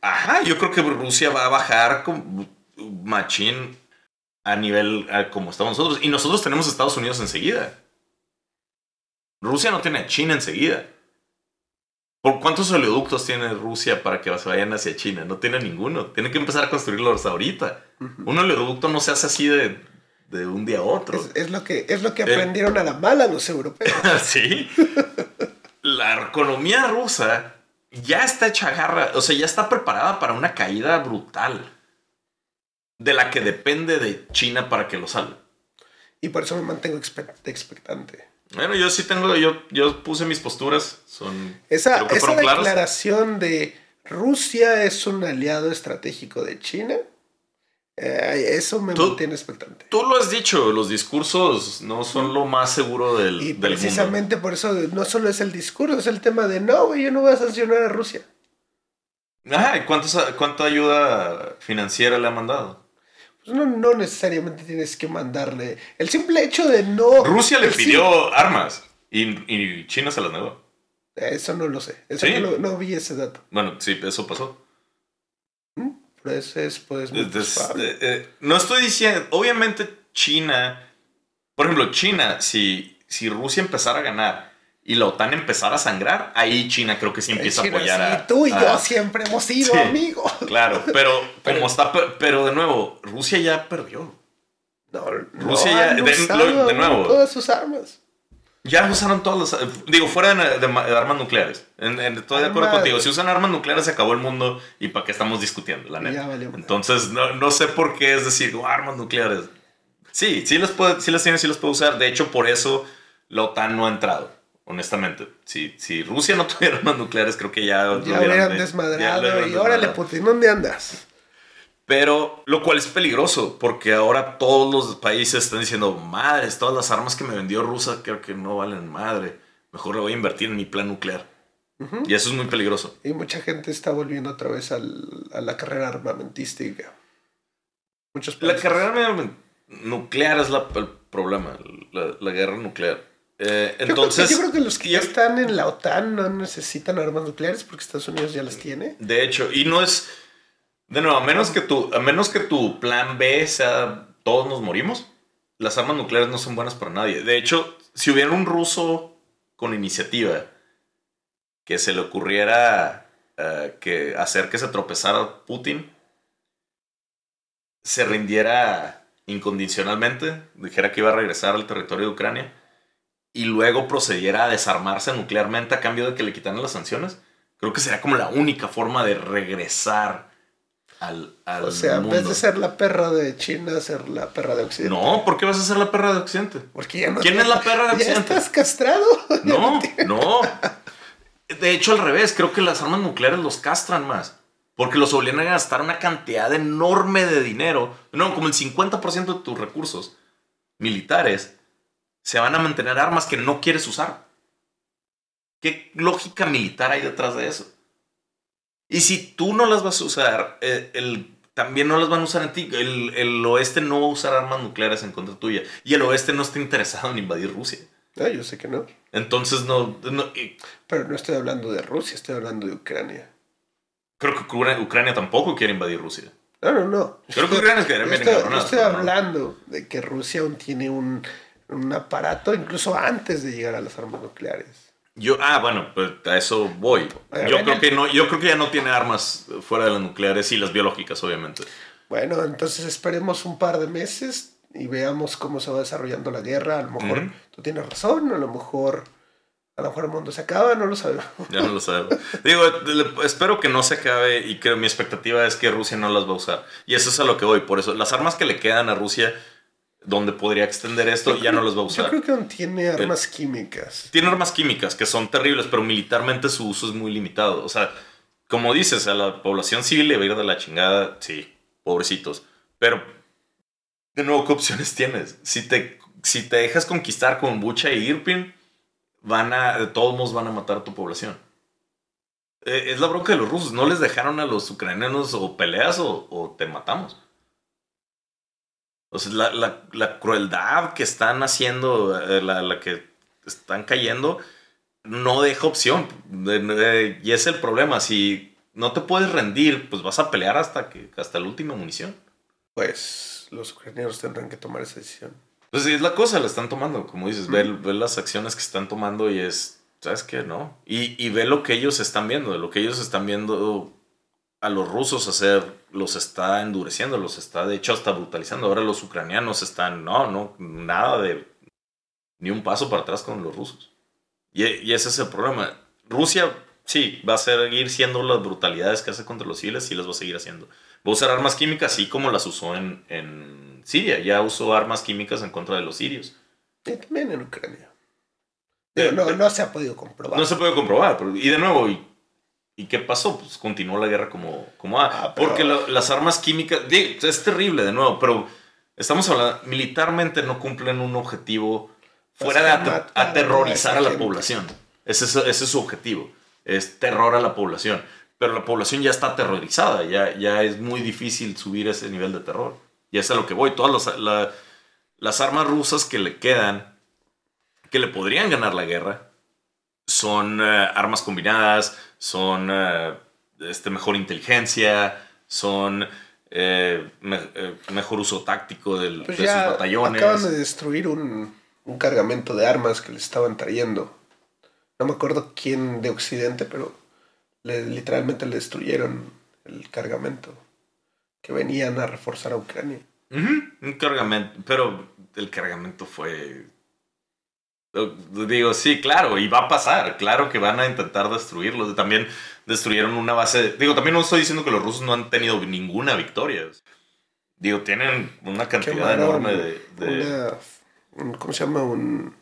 Ajá, yo creo que Rusia va a bajar con machín a nivel como estamos nosotros. Y nosotros tenemos Estados Unidos enseguida. Rusia no tiene a China enseguida. ¿Por cuántos oleoductos tiene Rusia para que se vayan hacia China? No tiene ninguno. Tiene que empezar a construirlos ahorita. Un oleoducto no se hace así de, de un día a otro. Es, lo, que, es lo que eh, aprendieron a la mala los europeos. sí. la economía rusa ya está hecha garra, o sea, ya está preparada para una caída brutal de la que depende de China para que lo salga. Y por eso me mantengo expectante. Bueno, yo sí tengo, yo, yo puse mis posturas, son... Esa, esa declaración de Rusia es un aliado estratégico de China, eh, eso me mantiene expectante. Tú lo has dicho, los discursos no son lo más seguro del, y precisamente por eso no solo es el discurso, es el tema de no, yo no voy a sancionar a Rusia. Ajá, ¿y cuánta ayuda financiera le ha mandado? Pues no, no necesariamente tienes que mandarle. El simple hecho de no. Rusia le pidió armas y, y, China se las negó. Eso no lo sé. Eso no, vi ese dato. Bueno, sí, eso pasó. Pues es, pues, eh, eh, no estoy diciendo, obviamente China, por ejemplo, China, si, si Rusia empezara a ganar y la OTAN empezara a sangrar, ahí China creo que sí empieza a apoyar a. tú y yo siempre hemos sido amigos. Claro, pero, como está, pero de nuevo, Rusia ya perdió. No, Rusia ya, de, nuevo. Todas sus armas. Ya usaron todos los. Digo, fuera de, armas nucleares. estoy de acuerdo contigo. Si usan armas nucleares, se acabó el mundo. ¿Y para qué estamos discutiendo? La neta. Entonces, no, no, sé por qué es decir, oh, armas nucleares. Sí, sí las, puede, sí las tiene, sí las puede usar. De hecho, por eso la OTAN no ha entrado. Honestamente, si, si Rusia no tuviera armas nucleares, creo que ya. Ya hubieran desmadrado. y órale, Putin, ¿dónde andas? Pero lo cual es peligroso porque ahora todos los países están diciendo, madres, todas las armas que me vendió Rusia creo que no valen madre. Mejor le voy a invertir en mi plan nuclear. Y eso es muy peligroso. Y mucha gente está volviendo otra vez a la carrera armamentística. Muchos La carrera nuclear es el problema, la, guerra nuclear. Eh, entonces, yo creo, que, los que ya están en la OTAN no necesitan armas nucleares porque Estados Unidos ya las tiene. De hecho, y no es de nuevo, a menos que tu, a menos que tu plan B sea todos nos morimos, las armas nucleares no son buenas para nadie. De hecho, si hubiera un ruso con iniciativa que se le ocurriera eh, que hacer que se tropezara Putin, se rindiera incondicionalmente, dijera que iba a regresar al territorio de Ucrania y luego procediera a desarmarse nuclearmente a cambio de que le quitaran las sanciones, creo que sería como la única forma de regresar al, al O sea, en vez de ser la perra de China, ser la perra de Occidente. No, ¿por qué vas a ser la perra de Occidente? Porque ya no ¿Quién es la perra de ¿Ya Occidente? estás castrado? No, no. De hecho, al revés, creo que las armas nucleares los castran más. Porque los obligan a gastar una cantidad enorme de dinero. No, como el 50% de tus recursos militares se van a mantener armas que no quieres usar. ¿Qué lógica militar hay detrás de eso? Y si tú no las vas a usar, eh, el, también no las van a usar en ti. El, el oeste no va a usar armas nucleares en contra tuya. Y el oeste no está interesado en invadir Rusia. No, yo sé que no. Entonces no, no- y Pero no estoy hablando de Rusia, estoy hablando de Ucrania. creo que Ucrania, Ucrania tampoco quiere invadir Rusia. No, no, no. Creo que Ucrania quedaría Yo bien estoy, yo estoy no. hablando de que Rusia aún tiene un, un aparato incluso antes de llegar a las armas nucleares. Yo, ah, bueno, pues a eso voy. Yo creo que no, yo creo que ya no tiene armas fuera de las nucleares y las biológicas, obviamente. Bueno, entonces esperemos un par de meses y veamos cómo se va desarrollando la guerra. A lo mejor tú tienes razón, a lo mejor a lo mejor el mundo se acaba, no lo sabemos. Ya no lo sabemos. Digo, espero que no se acabe y que mi expectativa es que Rusia no las va a usar. Y eso es a lo que voy. Por eso, las armas que le quedan a Rusia, donde podría extender esto, ya no las va a Yo usar. creo que tiene armas químicas. Tiene armas químicas que son terribles, pero militarmente su uso es muy limitado. O sea, como dices, a la población civil le va a ir de la chingada, sí, pobrecitos. Pero, de nuevo, ¿qué opciones tienes? Si te, si te dejas conquistar con Bucha y Irpin, van a, de todos modos van a matar a tu población. Eh, es la bronca de los rusos. No les dejaron a los ucranianos o peleas o, o te matamos. O sea, la, la- la crueldad que están haciendo, eh, la, la que están cayendo, no deja opción. Y es el problema. Si no te puedes rendir, pues vas a pelear hasta, que, hasta la última munición. Pues los ucranianos tendrán que tomar esa decisión. Pues es la cosa, la están tomando. Como dices, ve, ve las acciones que están tomando y es, ¿sabes qué? No. Y, y ve lo que ellos están viendo. Lo que ellos están viendo a los rusos hacer, los está endureciendo, los está de hecho hasta brutalizando. Ahora los ucranianos están, no, no, nada de, ni un paso para atrás con los rusos. Y, y ese es el problema. Rusia, sí, va a seguir siendo las brutalidades que hace contra los civiles, sí las va a seguir haciendo. Va a usar armas químicas, así como las usó en, en Siria. Ya usó armas químicas en contra de los sirios. Y también en Ucrania. Pero no, no se ha podido comprobar. No se puede comprobar. pero- y de nuevo, ¿y, qué pasó? Pues continuó la guerra como, como ah, Ah, pero- Porque la- las armas químicas, es terrible de nuevo, pero estamos hablando, militarmente no cumplen un objetivo fuera de aterrorizar a la población. Ese es, ese es su objetivo, es terror a la población. Pero la población ya está aterrorizada, ya, ya es muy difícil subir ese nivel de terror. Y es a lo que voy. Todas las, la- las armas rusas que le quedan, que le podrían ganar la guerra, son eh, armas combinadas, son eh, este, mejor inteligencia, son eh, me- mejor uso táctico del- Pues de sus batallones. acaban de destruir un, un cargamento de armas que les estaban trayendo. No me acuerdo quién de Occidente, pero le- literalmente le destruyeron el cargamento que venían a reforzar a Ucrania. Un cargamento, pero el cargamento fue... Digo, sí, claro, y va a pasar, claro que van a intentar destruirlo. También destruyeron una base... Digo, también no estoy diciendo que los rusos no han tenido ninguna victoria. Digo, tienen una cantidad enorme de... de- una- un- ¿Cómo se llama? Un,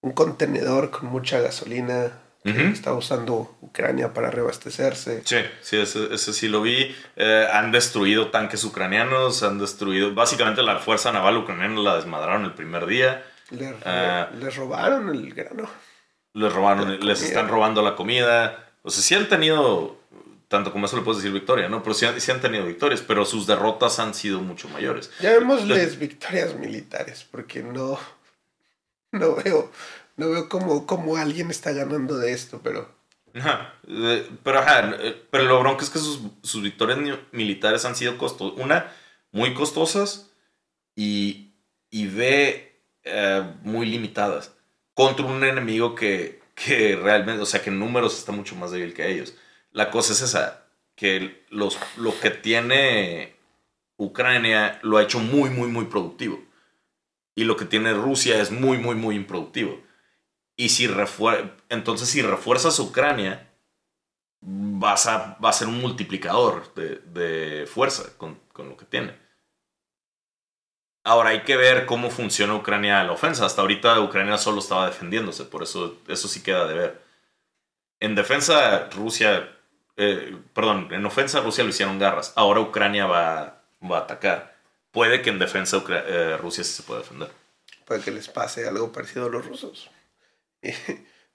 un contenedor con mucha gasolina que Ujú. estaba usando Ucrania para reabastecerse. Sí, sí, ese, ese sí lo vi. Eh, han destruido tanques ucranianos, han destruido... Básicamente la fuerza naval ucraniana la desmadraron el primer día. Le- Ah. les robaron el grano. Les robaron, les están robando la comida. O sea, sí han tenido, tanto como eso le puedes decir victoria, ¿no? Pero sí, han- sí han tenido victorias, pero sus derrotas han sido mucho mayores. Llamémosles victorias militares, porque no, no veo, no veo cómo, cómo alguien está ganando de esto, pero Ajá. Pero, ajá, eh, pero lo bronco es que sus, sus victorias militares han sido costosas. Una, muy costosas y, y B, eh, muy limitadas. Contra un enemigo que, que realmente, o sea, que en números está mucho más débil que ellos. La cosa es esa, que los, lo que tiene Ucrania lo ha hecho muy, muy, muy productivo. Y lo que tiene Rusia es muy, muy, muy improductivo. Y si entonces si refuerzas Ucrania, vas a, va a ser un multiplicador de, fuerza con, con, lo que tiene. Ahora hay que ver cómo funciona Ucrania a la ofensa. Hasta ahorita Ucrania solo estaba defendiéndose, por eso eso sí queda de ver. En defensa Rusia, eh, perdón, en ofensa Rusia lo hicieron garras. Ahora Ucrania va, va a atacar. Puede que en defensa eh, Rusia sí se pueda defender. Puede que les pase algo parecido a los rusos.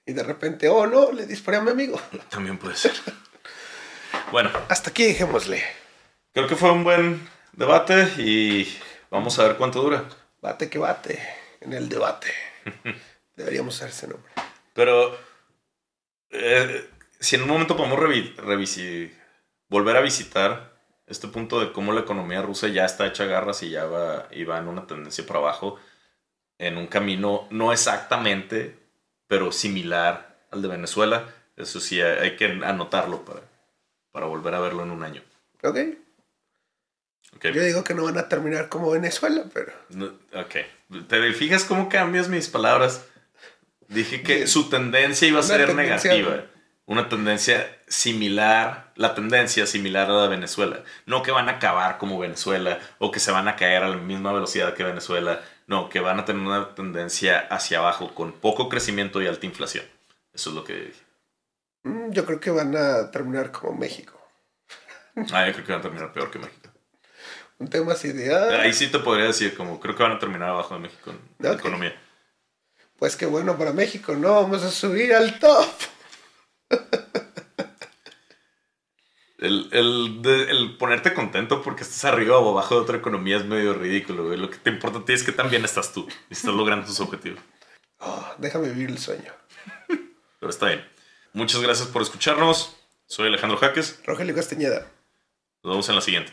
Y, de repente, oh no, le disparé a mi amigo. También puede ser. Bueno. Hasta aquí dejémosle. Creo que fue un buen debate y vamos a ver cuánto dura. Bate que bate en el debate. Deberíamos usar ese nombre. Pero eh, si en un momento podemos volver a visitar este punto de cómo la economía rusa ya está hecha garras y ya va, y va en una tendencia para abajo, en un camino no exactamente, pero similar al de Venezuela. Eso sí, hay que anotarlo para, para volver a verlo en un año. Ok. Okay. Yo digo que no van a terminar como Venezuela, pero... ok. ¿Te fijas cómo cambias mis palabras? Dije que su tendencia iba a ser negativa. Una tendencia similar, la tendencia similar a la de Venezuela. No que van a acabar como Venezuela o que se van a caer a la misma velocidad que Venezuela. No, que van a tener una tendencia hacia abajo con poco crecimiento y alta inflación. Eso es lo que dije. Mm, yo creo que van a terminar como México. Ah, yo creo que van a terminar peor que México. Un tema así de... Ah. Ahí sí te podría decir, como creo que van a terminar abajo de México en economía. Pues qué bueno para México, ¿no? Vamos a subir al top. El, ponerte contento porque estás arriba o abajo de otra economía es medio ridículo, Lo que te importa a ti es que también estás tú y estás logrando tus objetivos. Oh, déjame vivir el sueño. Pero está bien. Muchas gracias por escucharnos. Soy Alejandro Jaques. Rogelio Castañeda. Nos vemos en la siguiente.